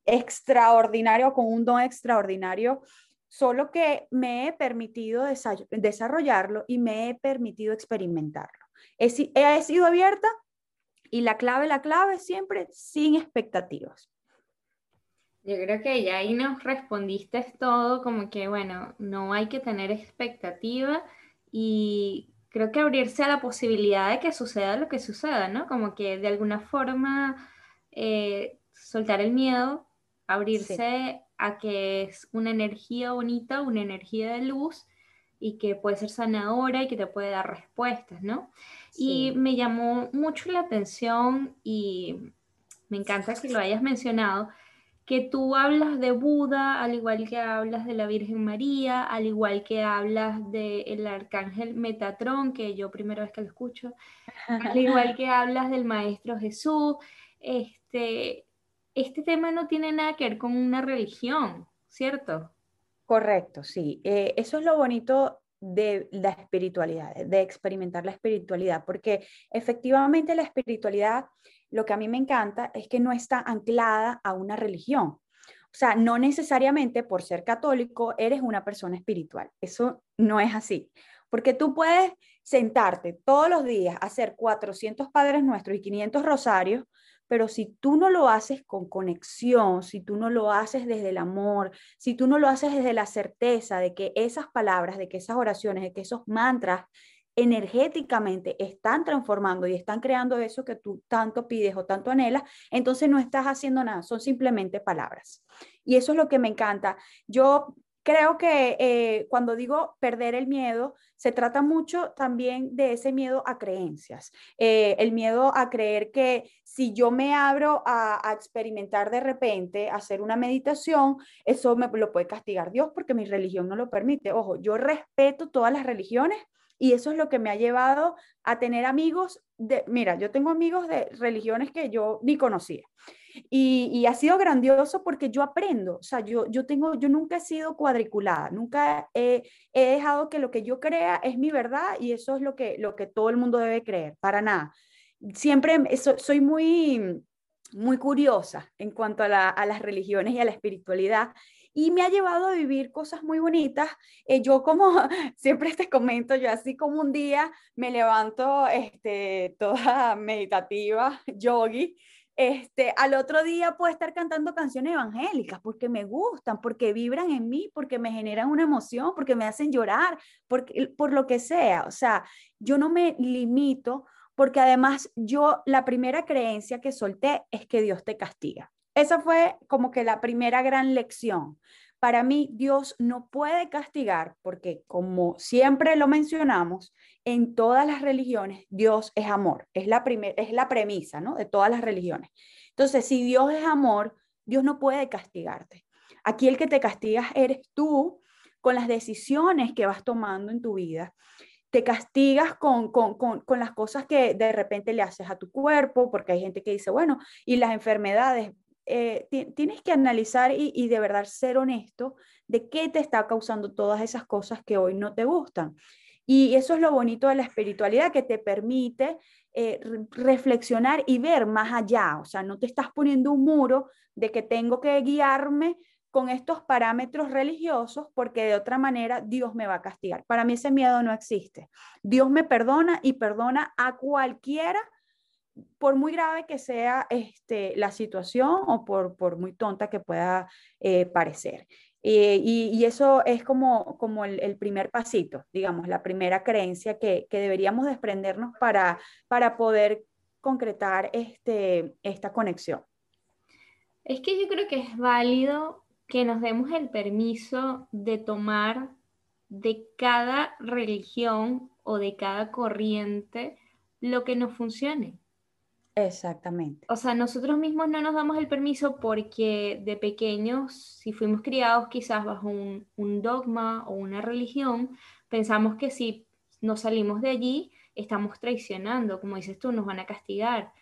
extraordinario, con un don extraordinario, solo que me he permitido desarrollarlo y me he permitido experimentarlo. He, sido abierta y la clave, la clave siempre sin expectativas. Yo creo que ya ahí nos respondiste todo, como que, bueno, no hay que tener expectativa y creo que abrirse a la posibilidad de que suceda lo que suceda, ¿no? Como que de alguna forma eh, soltar el miedo, abrirse a que es una energía bonita, una energía de luz y que puede ser sanadora y que te puede dar respuestas, ¿no? Y me llamó mucho la atención y me encanta que lo hayas mencionado, que tú hablas de Buda, al igual que hablas de la Virgen María, al igual que hablas del arcángel Metatrón, que yo primera vez que lo escucho, al igual que hablas del Maestro Jesús, este, este tema no tiene nada que ver con una religión, ¿cierto? Correcto, sí. Eh, eso es lo bonito de la espiritualidad, de experimentar la espiritualidad, porque efectivamente la espiritualidad, lo que a mí me encanta es que no está anclada a una religión. O sea, no necesariamente por ser católico eres una persona espiritual. Eso no es así. Porque tú puedes sentarte todos los días a hacer 400 Padres Nuestros y 500 Rosarios, pero si tú no lo haces con conexión, si tú no lo haces desde el amor, si tú no lo haces desde la certeza de que esas palabras, de que esas oraciones, de que esos mantras energéticamente están transformando y están creando eso que tú tanto pides o tanto anhelas, entonces no estás haciendo nada, son simplemente palabras. Y eso es lo que me encanta. Yo creo que eh, cuando digo perder el miedo, se trata mucho también de ese miedo a creencias, eh, el miedo a creer que si yo me abro a, a, experimentar de repente, hacer una meditación, eso me lo puede castigar Dios porque mi religión no lo permite. Ojo, yo respeto todas las religiones y eso es lo que me ha llevado a tener amigos de, mira, yo tengo amigos de religiones que yo ni conocía. Y, ha sido grandioso porque yo aprendo, o sea, yo, yo, tengo, yo nunca he sido cuadriculada, nunca he, dejado que lo que yo crea es mi verdad y eso es lo que, lo que todo el mundo debe creer, para nada. Siempre soy muy, muy curiosa en cuanto a las religiones y a la espiritualidad y me ha llevado a vivir cosas muy bonitas. Eh, yo como siempre te comento, yo así como un día me levanto este, toda meditativa, yogi, este, al otro día puedo estar cantando canciones evangélicas porque me gustan, porque vibran en mí, porque me generan una emoción, porque me hacen llorar, porque, por lo que sea. O sea, yo no me limito porque además yo la primera creencia que solté es que Dios te castiga. Esa fue como que la primera gran lección. Para mí, Dios no puede castigar porque, como siempre lo mencionamos, en todas las religiones, Dios es amor. Es la, es la premisa ¿no? de todas las religiones. Entonces, si Dios es amor, Dios no puede castigarte. Aquí el que te castigas eres tú con las decisiones que vas tomando en tu vida. Te castigas con, con, con, con las cosas que de repente le haces a tu cuerpo, porque hay gente que dice, bueno, y las enfermedades, eh, tienes que analizar y, de verdad ser honesto de qué te está causando todas esas cosas que hoy no te gustan. Y eso es lo bonito de la espiritualidad, que te permite eh, reflexionar y ver más allá. O sea, no te estás poniendo un muro de que tengo que guiarme con estos parámetros religiosos porque de otra manera Dios me va a castigar. Para mí ese miedo no existe. Dios me perdona y perdona a cualquiera por muy grave que sea este, la situación o por, por muy tonta que pueda eh, parecer. Eh, y, eso es como, como el, primer pasito, digamos, la primera creencia que, que, deberíamos desprendernos para, para poder concretar este, esta conexión. Es que yo creo que es válido que nos demos el permiso de tomar de cada religión o de cada corriente lo que nos funcione. Exactamente. O sea, nosotros mismos no nos damos el permiso porque de pequeños, si fuimos criados quizás bajo un, dogma o una religión, pensamos que si nos salimos de allí, estamos traicionando, como dices tú, nos van a castigar.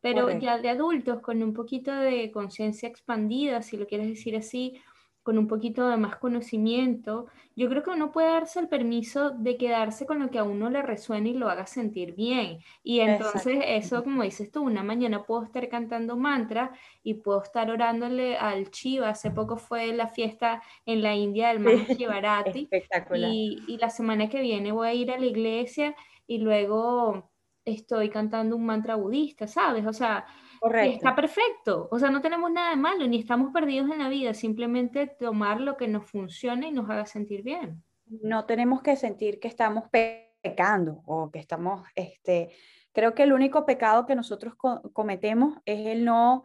Pero ya de adultos, con un poquito de conciencia expandida, si lo quieres decir así, con un poquito de más conocimiento, yo creo que uno puede darse el permiso de quedarse con lo que a uno le resuene y lo haga sentir bien. Y entonces eso, como dices tú, una mañana puedo estar cantando mantra y puedo estar orándole al Chiva. Hace poco fue la fiesta en la India del Mahachivarati. y, y la semana que viene voy a ir a la iglesia y luego estoy cantando un mantra budista, ¿sabes? O sea, está perfecto. O sea, no tenemos nada de malo, ni estamos perdidos en la vida, simplemente tomar lo que nos funcione y nos haga sentir bien. No tenemos que sentir que estamos pecando o que estamos, este, creo que el único pecado que nosotros cometemos es el no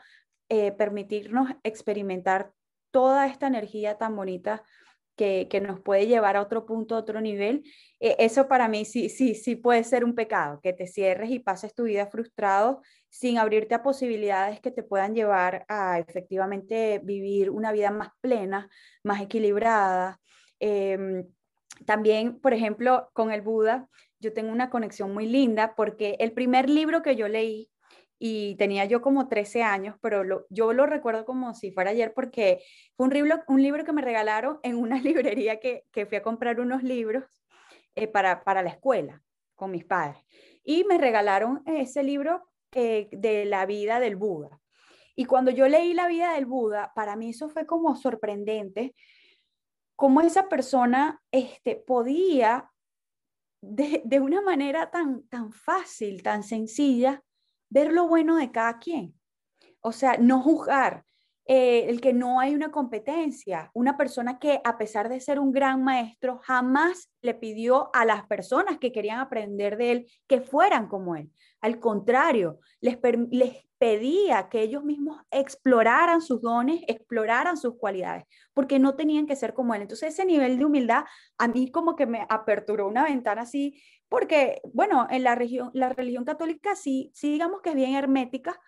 eh, permitirnos experimentar toda esta energía tan bonita que, nos puede llevar a otro punto, a otro nivel, eh, eso para mí sí, sí, sí puede ser un pecado, que te cierres y pases tu vida frustrado sin abrirte a posibilidades que te puedan llevar a efectivamente vivir una vida más plena, más equilibrada. Em, también, por ejemplo, con el Buda, yo tengo una conexión muy linda porque el primer libro que yo leí y tenía yo como 13 años, pero yo lo recuerdo como si fuera ayer porque fue un libro, un libro que me regalaron en una librería que, que fui a comprar unos libros eh, para, para la escuela con mis padres. Y me regalaron ese libro eh, de la vida del Buda. Y cuando yo leí la vida del Buda, para mí eso fue como sorprendente, cómo esa persona este, podía de, de, una manera tan, tan fácil, tan sencilla, ver lo bueno de cada quien. O sea, no juzgar, eh, el que no hay una competencia, una persona que a pesar de ser un gran maestro, jamás le pidió a las personas que querían aprender de él que fueran como él. Al contrario, les, les pedía que ellos mismos exploraran sus dones, exploraran sus cualidades, porque no tenían que ser como él. Entonces ese nivel de humildad a mí como que me aperturó una ventana así, porque bueno, en la, religión, la religión católica sí, sí digamos que es bien hermética,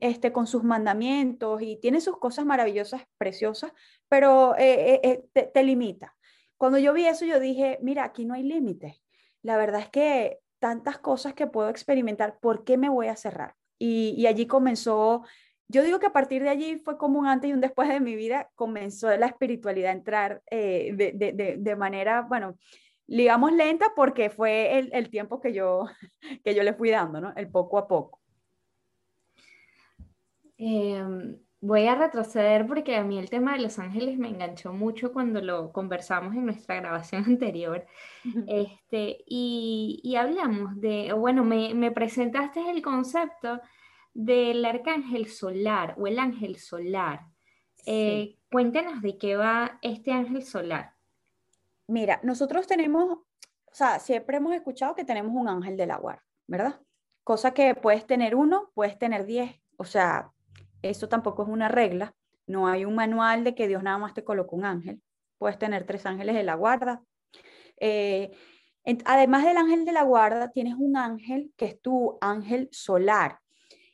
este, con sus mandamientos y tiene sus cosas maravillosas, preciosas, pero eh, eh, eh, te, limita. Cuando yo vi eso, yo dije, mira, aquí no hay límites. La verdad es que tantas cosas que puedo experimentar, ¿por qué me voy a cerrar? Y, allí comenzó, yo digo que a partir de allí fue como un antes y un después de mi vida, comenzó la espiritualidad a entrar de, manera, bueno, digamos lenta porque fue el, el, tiempo que yo, que yo le fui dando, ¿no? El poco a poco. Em, voy a retroceder porque a mí el tema de Los Ángeles me enganchó mucho cuando lo conversamos en nuestra grabación anterior. Este, y, hablamos de, bueno, me, presentaste el concepto del arcángel solar o el ángel solar. Eh, cuéntanos de qué va este ángel solar. Mira, nosotros tenemos, o sea, siempre hemos escuchado que tenemos un ángel de la guarda, ¿verdad? Cosa que puedes tener uno, puedes tener diez, o sea, esto tampoco es una regla, no hay un manual de que Dios nada más te colocó un ángel, puedes tener tres ángeles de la guarda. Eh, además del ángel de la guarda, tienes un ángel que es tu ángel solar.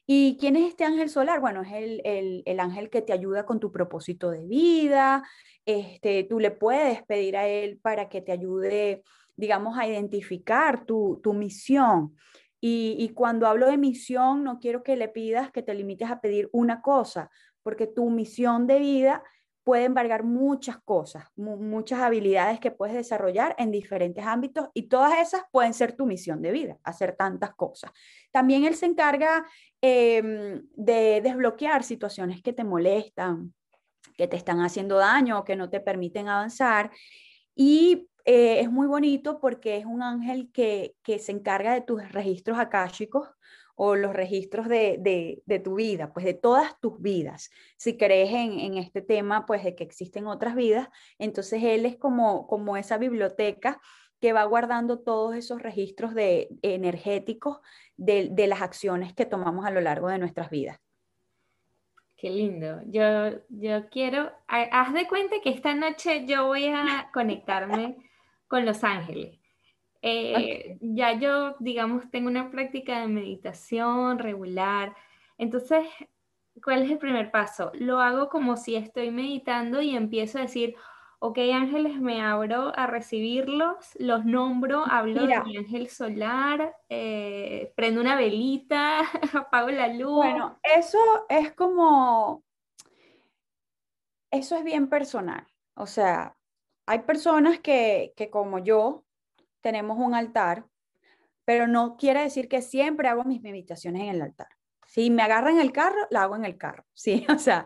¿Y quién es este ángel solar? Bueno, es el, ángel que te ayuda con tu propósito de vida. Este, tú le puedes pedir a él para que te ayude, digamos, a identificar tu, tu misión. Y, cuando hablo de misión, no quiero que le pidas que te limites a pedir una cosa, porque tu misión de vida puede embargar muchas cosas, muchas habilidades que puedes desarrollar en diferentes ámbitos y todas esas pueden ser tu misión de vida, hacer tantas cosas. También él se encarga em, de desbloquear situaciones que te molestan, que te están haciendo daño que no te permiten avanzar. Y eh, es muy bonito porque es un ángel que, se encarga de tus registros akáshicos o los registros de, tu vida, pues de todas tus vidas. Si crees en, este tema, pues de que existen otras vidas, entonces él es como, como esa biblioteca que va guardando todos esos registros de, energéticos de, de las acciones que tomamos a lo largo de nuestras vidas. Qué lindo. Yo, yo quiero, haz de cuenta que esta noche yo voy a conectarme con Los Ángeles. Eh, ya yo, digamos, tengo una práctica de meditación regular. Entonces, ¿cuál es el primer paso? Lo hago como si estoy meditando y empiezo a decir, ok, ángeles, me abro a recibirlos, los nombro, hablo de mi ángel solar, eh, prendo una velita, apago la luz. Bueno, eso es como, eso es bien personal. O sea, hay personas que, como yo tenemos un altar, pero no quiere decir que siempre hago mis meditaciones en el altar. Si me agarra en el carro, la hago en el carro. Sí, o sea,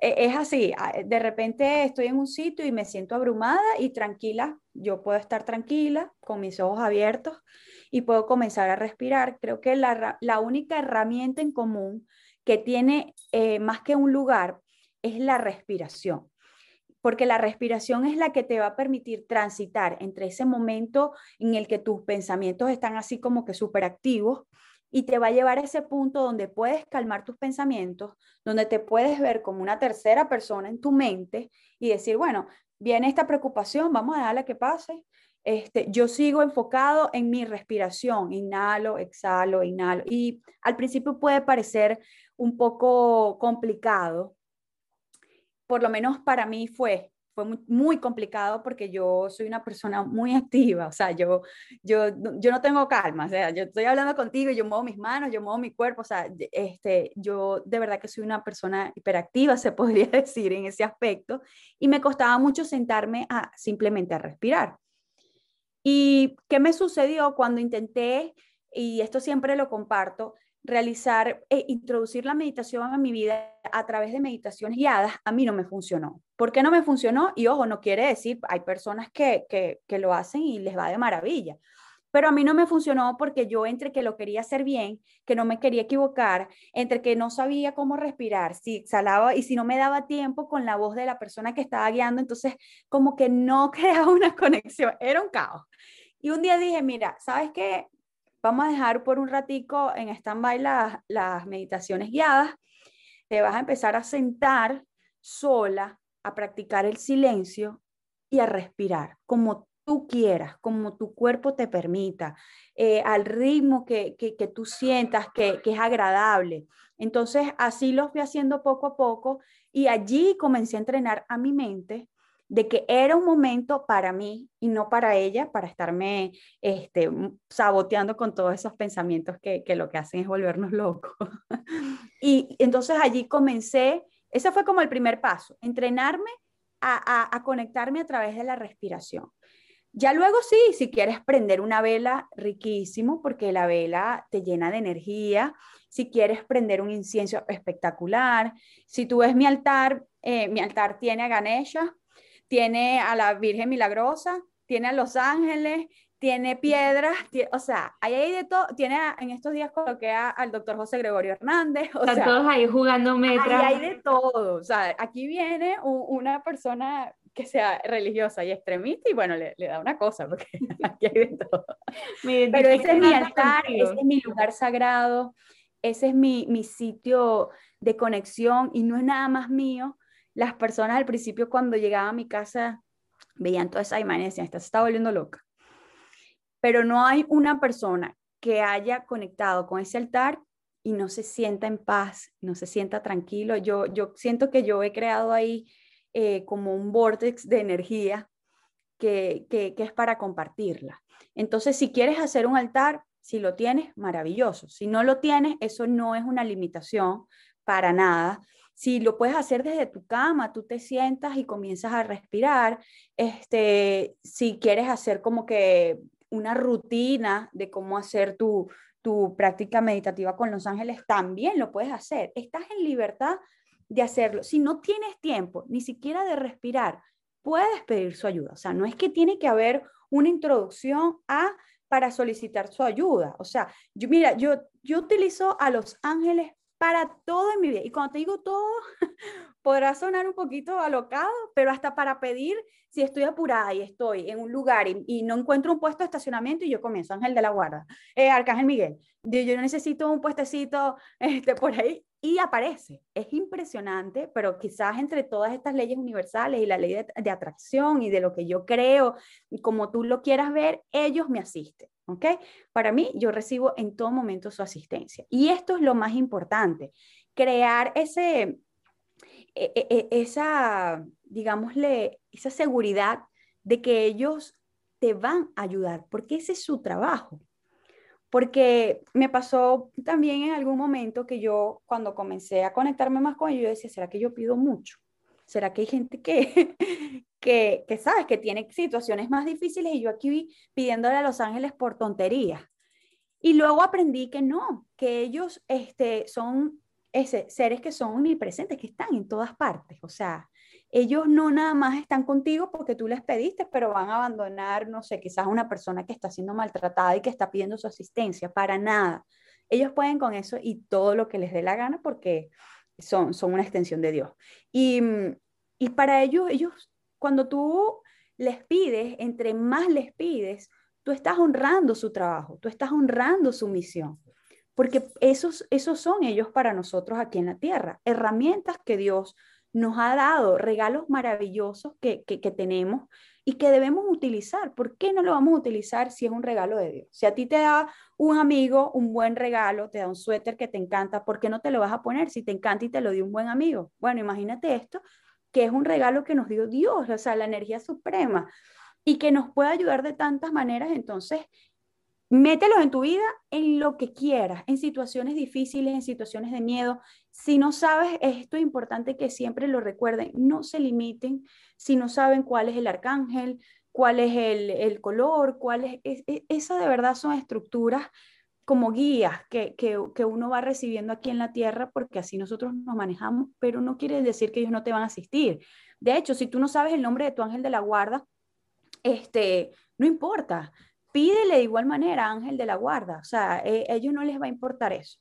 e, es así. De repente estoy en un sitio y me siento abrumada y tranquila. Yo puedo estar tranquila con mis ojos abiertos y puedo comenzar a respirar. Creo que la, única herramienta en común que tiene eh, más que un lugar es la respiración porque la respiración es la que te va a permitir transitar entre ese momento en el que tus pensamientos están así como que súper activos y te va a llevar a ese punto donde puedes calmar tus pensamientos, donde te puedes ver como una tercera persona en tu mente y decir, bueno, viene esta preocupación, vamos a dejarla que pase. Este, yo sigo enfocado en mi respiración, inhalo, exhalo, inhalo. Y al principio puede parecer un poco complicado, por lo menos para mí fue, fue muy, complicado porque yo soy una persona muy activa, o sea, yo, yo, yo no tengo calma, o sea, yo estoy hablando contigo yo muevo mis manos, yo muevo mi cuerpo, o sea, este, yo de verdad que soy una persona hiperactiva, se podría decir en ese aspecto, y me costaba mucho sentarme a simplemente a respirar. ¿Y qué me sucedió cuando intenté, y esto siempre lo comparto, realizar e introducir la meditación en mi vida a través de meditaciones guiadas, a mí no me funcionó. ¿Por qué no me funcionó? Y ojo, no quiere decir, hay personas que, que, lo hacen y les va de maravilla. Pero a mí no me funcionó porque yo entre que lo quería hacer bien, que no me quería equivocar, entre que no sabía cómo respirar, si exhalaba y si no me daba tiempo con la voz de la persona que estaba guiando, entonces como que no creaba una conexión, era un caos. Y un día dije, mira, ¿sabes qué? Vamos a dejar por un ratico en stand-by las, las meditaciones guiadas. Te vas a empezar a sentar sola, a practicar el silencio y a respirar como tú quieras, como tu cuerpo te permita, eh, al ritmo que, que, tú sientas que, que, es agradable. Entonces, así los fui haciendo poco a poco y allí comencé a entrenar a mi mente de que era un momento para mí y no para ella, para estarme este, saboteando con todos esos pensamientos que, que lo que hacen es volvernos locos. y entonces allí comencé, ese fue como el primer paso, entrenarme a, a, conectarme a través de la respiración. Ya luego sí, si quieres prender una vela, riquísimo, porque la vela te llena de energía. Si quieres prender un incienso espectacular. Si tú ves mi altar, eh, mi altar tiene a Ganesha, tiene a la Virgen Milagrosa, tiene a los ángeles, tiene piedras, o sea, ahí hay de todo, tiene en estos días coloqué al doctor José Gregorio Hernández. O Están todos ahí jugando metras. Ahí hay de todo, o sea, aquí viene una persona que sea religiosa y extremista y bueno, le, le da una cosa, porque aquí hay de todo. Pero ese es mi altar, ese es mi lugar sagrado, ese es mi, mi sitio de conexión y no es nada más mío, las personas al principio cuando llegaba a mi casa veían toda esa imagen y decían, esta se está volviendo loca. Pero no hay una persona que haya conectado con ese altar y no se sienta en paz, no se sienta tranquilo. Yo, yo siento que yo he creado ahí eh, como un vortex de energía que, que, que es para compartirla. Entonces, si quieres hacer un altar, si lo tienes, maravilloso. Si no lo tienes, eso no es una limitación para nada si lo puedes hacer desde tu cama, tú te sientas y comienzas a respirar. Este, si quieres hacer como que una rutina de cómo hacer tu, tu práctica meditativa con los ángeles, también lo puedes hacer. Estás en libertad de hacerlo. Si no tienes tiempo ni siquiera de respirar, puedes pedir su ayuda. O sea, no es que tiene que haber una introducción a para solicitar su ayuda. O sea, yo, mira, yo, yo utilizo a los ángeles para todo en mi vida. Y cuando te digo todo, podrá sonar un poquito alocado, pero hasta para pedir, si estoy apurada y estoy en un lugar y, no encuentro un puesto de estacionamiento y yo comienzo, Ángel de la Guarda, eh, Arcángel Miguel, yo, necesito un puestecito este, por ahí y aparece. Es impresionante, pero quizás entre todas estas leyes universales y la ley de, atracción y de lo que yo creo, como tú lo quieras ver, ellos me asisten. ¿ok? Para mí, yo recibo en todo momento su asistencia. Y esto es lo más importante, crear ese, e, e, e, esa, digámosle, esa seguridad de que ellos te van a ayudar, porque ese es su trabajo. Porque me pasó también en algún momento que yo, cuando comencé a conectarme más con ellos, yo decía, ¿será que yo pido mucho? ¿Será que hay gente que, que, que, sabes, que tiene situaciones más difíciles y yo aquí pidiéndole a los ángeles por tonterías? Y luego aprendí que no, que ellos este, son ese, seres que son omnipresentes, que están en todas partes. O sea, ellos no nada más están contigo porque tú les pediste, pero van a abandonar, no sé, quizás una persona que está siendo maltratada y que está pidiendo su asistencia, para nada. Ellos pueden con eso y todo lo que les dé la gana porque son, son una extensión de Dios. Y, y para ellos, ellos, cuando tú les pides, entre más les pides, tú estás honrando su trabajo, tú estás honrando su misión, porque esos, esos son ellos para nosotros aquí en la tierra, herramientas que Dios nos ha dado, regalos maravillosos que, que, tenemos y que debemos utilizar. ¿Por qué no lo vamos a utilizar si es un regalo de Dios? Si a ti te da un amigo un buen regalo, te da un suéter que te encanta, ¿por qué no te lo vas a poner si te encanta y te lo dio un buen amigo? Bueno, imagínate esto, que es un regalo que nos dio Dios, o sea, la energía suprema, y que nos puede ayudar de tantas maneras. Entonces, mételos en tu vida en lo que quieras, en situaciones difíciles, en situaciones de miedo. Si no sabes, esto es importante que siempre lo recuerden, no se limiten si no saben cuál es el arcángel, cuál es el, color, cuál es, es, de verdad son estructuras como guías que, que, que, uno va recibiendo aquí en la tierra porque así nosotros nos manejamos, pero no quiere decir que ellos no te van a asistir. De hecho, si tú no sabes el nombre de tu ángel de la guarda, este, no importa, pídele de igual manera ángel de la guarda, o sea, a e, ellos no les va a importar eso.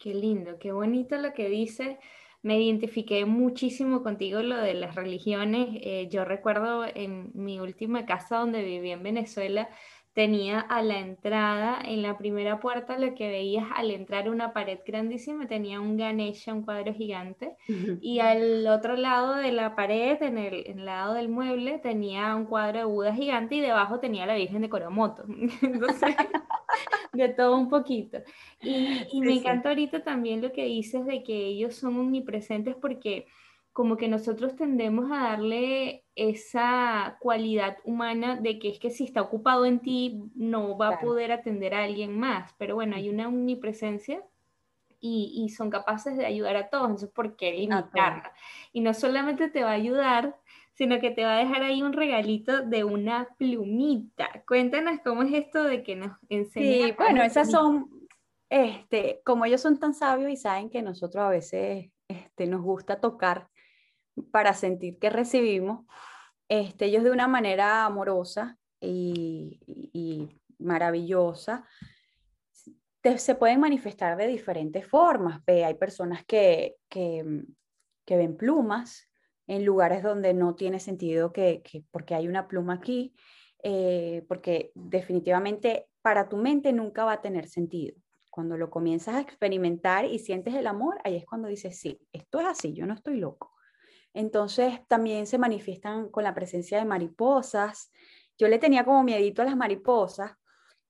Qué lindo, qué bonito lo que dices. Me identifiqué muchísimo contigo lo de las religiones. Eh, yo recuerdo en mi última casa donde viví en Venezuela, tenía a la entrada, en la primera puerta, lo que veías al entrar una pared grandísima, tenía un Ganesha, un cuadro gigante, y al otro lado de la pared, en el, en el, lado del mueble, tenía un cuadro de Buda gigante y debajo tenía la Virgen de Coromoto. Entonces, de todo un poquito. Y, y me encanta ahorita también lo que dices de que ellos son omnipresentes porque como que nosotros tendemos a darle esa cualidad humana de que es que si está ocupado en ti no va a poder atender a alguien más, pero bueno, hay una omnipresencia y, y son capaces de ayudar a todos, entonces ¿por qué limitarla? Y no solamente te va a ayudar, sino que te va a dejar ahí un regalito de una plumita. Cuéntanos cómo es esto de que nos enseñan. Sí, bueno, esas son, este, como ellos son tan sabios y saben que nosotros a veces este, nos gusta tocar para sentir que recibimos, este, ellos de una manera amorosa y, maravillosa, se pueden manifestar de diferentes formas. Ve, hay personas que, que, ven plumas en lugares donde no tiene sentido que, porque hay una pluma aquí, eh, porque definitivamente para tu mente nunca va a tener sentido. Cuando lo comienzas a experimentar y sientes el amor, ahí es cuando dices, sí, esto es así, yo no estoy loco. Entonces también se manifiestan con la presencia de mariposas. Yo le tenía como miedito a las mariposas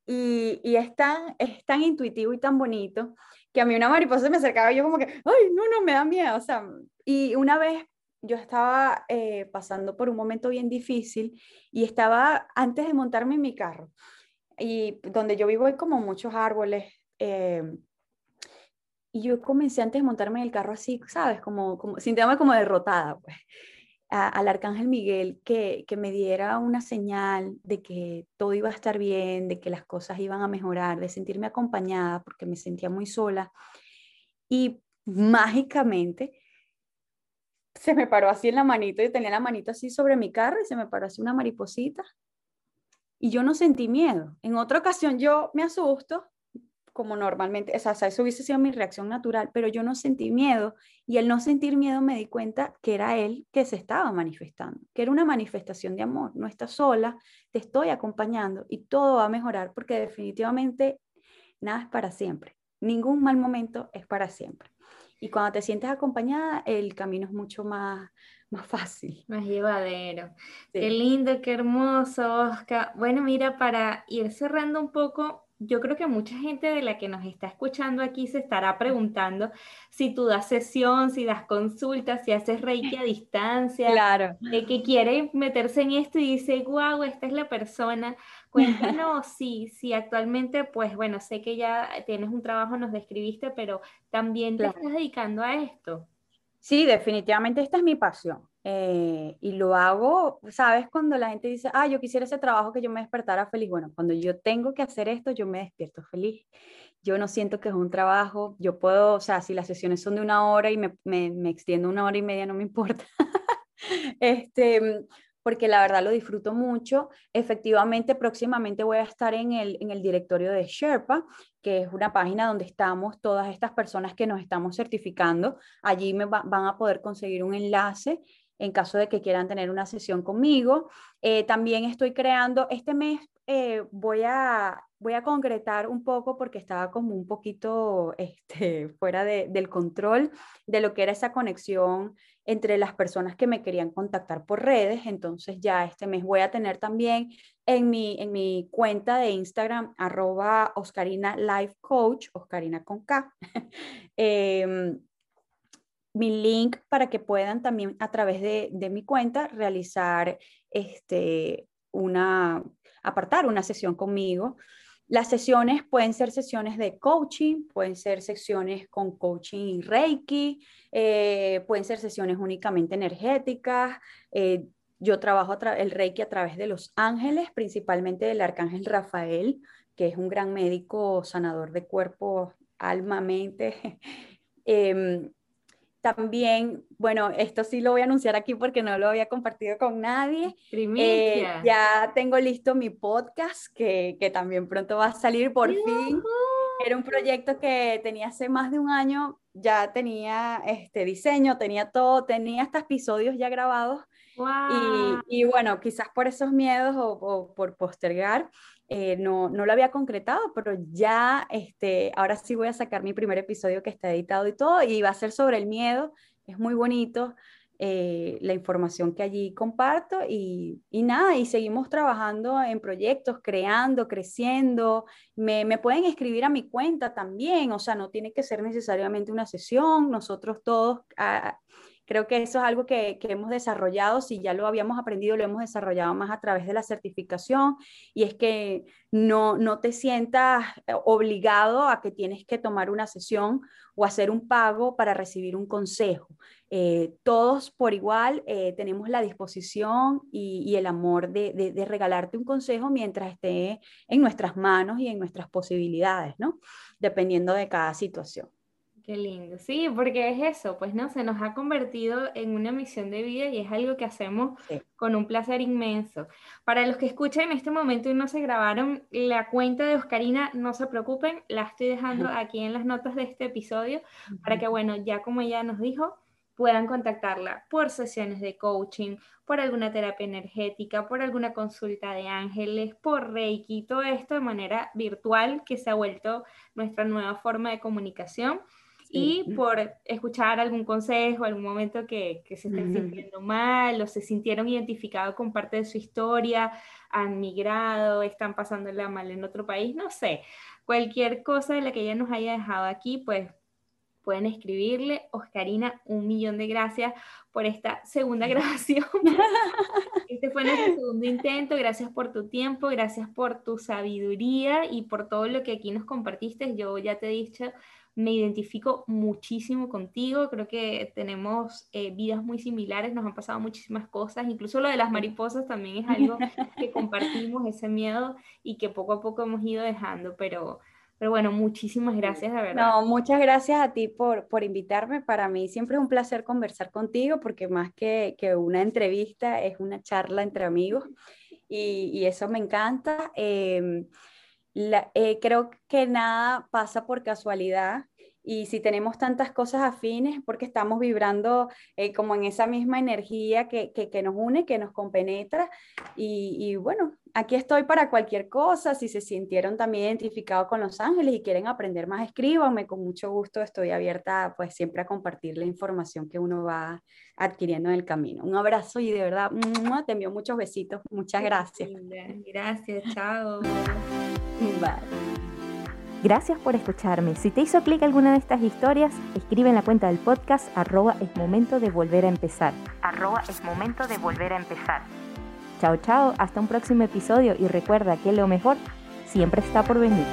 y, y es, tan, intuitivo y tan bonito que a mí una mariposa me acercaba y yo como que, ay, no, no, me da miedo. O sea, y una vez yo estaba eh, pasando por un momento bien difícil y estaba antes de montarme en mi carro y donde yo vivo hay como muchos árboles. Eh, y yo comencé antes de montarme en el carro así, ¿sabes? Como, como sintiéndome como derrotada, pues. al arcángel Miguel que, que me diera una señal de que todo iba a estar bien, de que las cosas iban a mejorar, de sentirme acompañada porque me sentía muy sola. Y mágicamente se me paró así en la manito, y tenía la manito así sobre mi carro y se me paró así una mariposita. Y yo no sentí miedo. En otra ocasión yo me asusto como normalmente, o sea, eso hubiese sido mi reacción natural, pero yo no sentí miedo y al no sentir miedo me di cuenta que era él que se estaba manifestando, que era una manifestación de amor, no estás sola, te estoy acompañando y todo va a mejorar porque definitivamente nada es para siempre, ningún mal momento es para siempre. Y cuando te sientes acompañada, el camino es mucho más, más fácil. Más llevadero. Qué lindo, qué hermoso, Oscar. Bueno, mira, para ir cerrando un poco, yo creo que mucha gente de la que nos está escuchando aquí se estará preguntando si tú das sesión, si das consultas, si haces reiki a distancia, claro. de que quiere meterse en esto y dice, wow, esta es la persona. Cuéntanos si, si actualmente, pues bueno, sé que ya tienes un trabajo, nos describiste, pero también te estás dedicando a esto. Sí, definitivamente esta es mi pasión. Eh, y lo hago, ¿sabes? Cuando la gente dice, ah, yo quisiera ese trabajo que yo me despertara feliz. Bueno, cuando yo tengo que hacer esto, yo me despierto feliz. Yo no siento que es un trabajo, yo puedo, o sea, si las sesiones son de una hora y me, me, me extiendo una hora y media, no me importa. este, porque la verdad lo disfruto mucho. Efectivamente, próximamente voy a estar en el, en el directorio de Sherpa, que es una página donde estamos todas estas personas que nos estamos certificando. Allí me van a poder conseguir un enlace en caso de que quieran tener una sesión conmigo. Eh, también estoy creando, este mes eh, voy, a, voy a concretar un poco porque estaba como un poquito este, fuera del control de lo que era esa conexión entre las personas que me querían contactar por redes. Entonces ya este mes voy a tener también en mi, en mi cuenta de Instagram, arroba Oscarina Oscarina con K. Em, mi link para que puedan también a través de, mi cuenta realizar este, una, apartar una sesión conmigo. Las sesiones pueden ser sesiones de coaching, pueden ser sesiones con coaching y reiki, eh, pueden ser sesiones únicamente energéticas. Eh, yo trabajo el reiki a través de los ángeles, principalmente del arcángel Rafael, que es un gran médico sanador de cuerpo, alma, mente. Em, también, bueno, esto sí lo voy a anunciar aquí porque no lo había compartido con nadie. Eh, ya tengo listo mi podcast que, que, también pronto va a salir por fin. Era un proyecto que tenía hace más de un año, ya tenía este diseño, tenía todo, tenía hasta episodios ya grabados. Y, y, bueno, quizás por esos miedos o, o por postergar, eh, no, no lo había concretado, pero ya, este, ahora sí voy a sacar mi primer episodio que está editado y todo, y va a ser sobre el miedo, es muy bonito. Eh, la información que allí comparto y, y, nada, y seguimos trabajando en proyectos, creando, creciendo. Me, me, pueden escribir a mi cuenta también, o sea, no tiene que ser necesariamente una sesión, nosotros todos... Ah, Creo que eso es algo que, hemos desarrollado, si ya lo habíamos aprendido, lo hemos desarrollado más a través de la certificación, y es que no, no te sientas eh, obligado a que tienes que tomar una sesión o hacer un pago para recibir un consejo. Eh, todos por igual eh, tenemos la disposición y, el amor de, de, regalarte un consejo mientras esté en nuestras manos y en nuestras posibilidades, ¿no? Dependiendo de cada situación. Qué lindo, sí, porque es eso, pues no, se nos ha convertido en una misión de vida y es algo que hacemos con un placer inmenso. Para los que escuchan en este momento y no se grabaron la cuenta de Oscarina, no se preocupen, la estoy dejando aquí en las notas de este episodio para que, bueno, ya como ella nos dijo, puedan contactarla por sesiones de coaching, por alguna terapia energética, por alguna consulta de ángeles, por Reiki, todo esto de manera virtual que se ha vuelto nuestra nueva forma de comunicación y por escuchar algún consejo, algún momento que, que se estén sintiendo mal o se sintieron identificados con parte de su historia, han migrado, están pasándola mal en otro país, no sé, cualquier cosa de la que ella nos haya dejado aquí, pues pueden escribirle. Oscarina, un millón de gracias por esta segunda grabación. este fue nuestro segundo intento. Gracias por tu tiempo, gracias por tu sabiduría y por todo lo que aquí nos compartiste. Yo ya te he dicho me identifico muchísimo contigo, creo que tenemos eh, vidas muy similares, nos han pasado muchísimas cosas, incluso lo de las mariposas también es algo que compartimos, ese miedo y que poco a poco hemos ido dejando, pero, pero bueno, muchísimas gracias, de verdad. No, muchas gracias a ti por, por invitarme, para mí siempre es un placer conversar contigo, porque más que, que una entrevista es una charla entre amigos y, y eso me encanta. Eh, eh, creo que nada pasa por casualidad y si tenemos tantas cosas afines porque estamos vibrando eh, como en esa misma energía que, que, nos une, que nos compenetra y, y, bueno, aquí estoy para cualquier cosa, si se sintieron también identificados con Los Ángeles y quieren aprender más, escríbanme, con mucho gusto estoy abierta pues siempre a compartir la información que uno va adquiriendo en el camino. Un abrazo y de verdad te envío muchos besitos, muchas gracias. Gracias, chao. Gracias por escucharme. Si te hizo clic alguna de estas historias, escribe en la cuenta del podcast arroba es momento de volver a empezar. Arroba es momento de volver a empezar. Chao, chao, hasta un próximo episodio y recuerda que lo mejor siempre está por venir.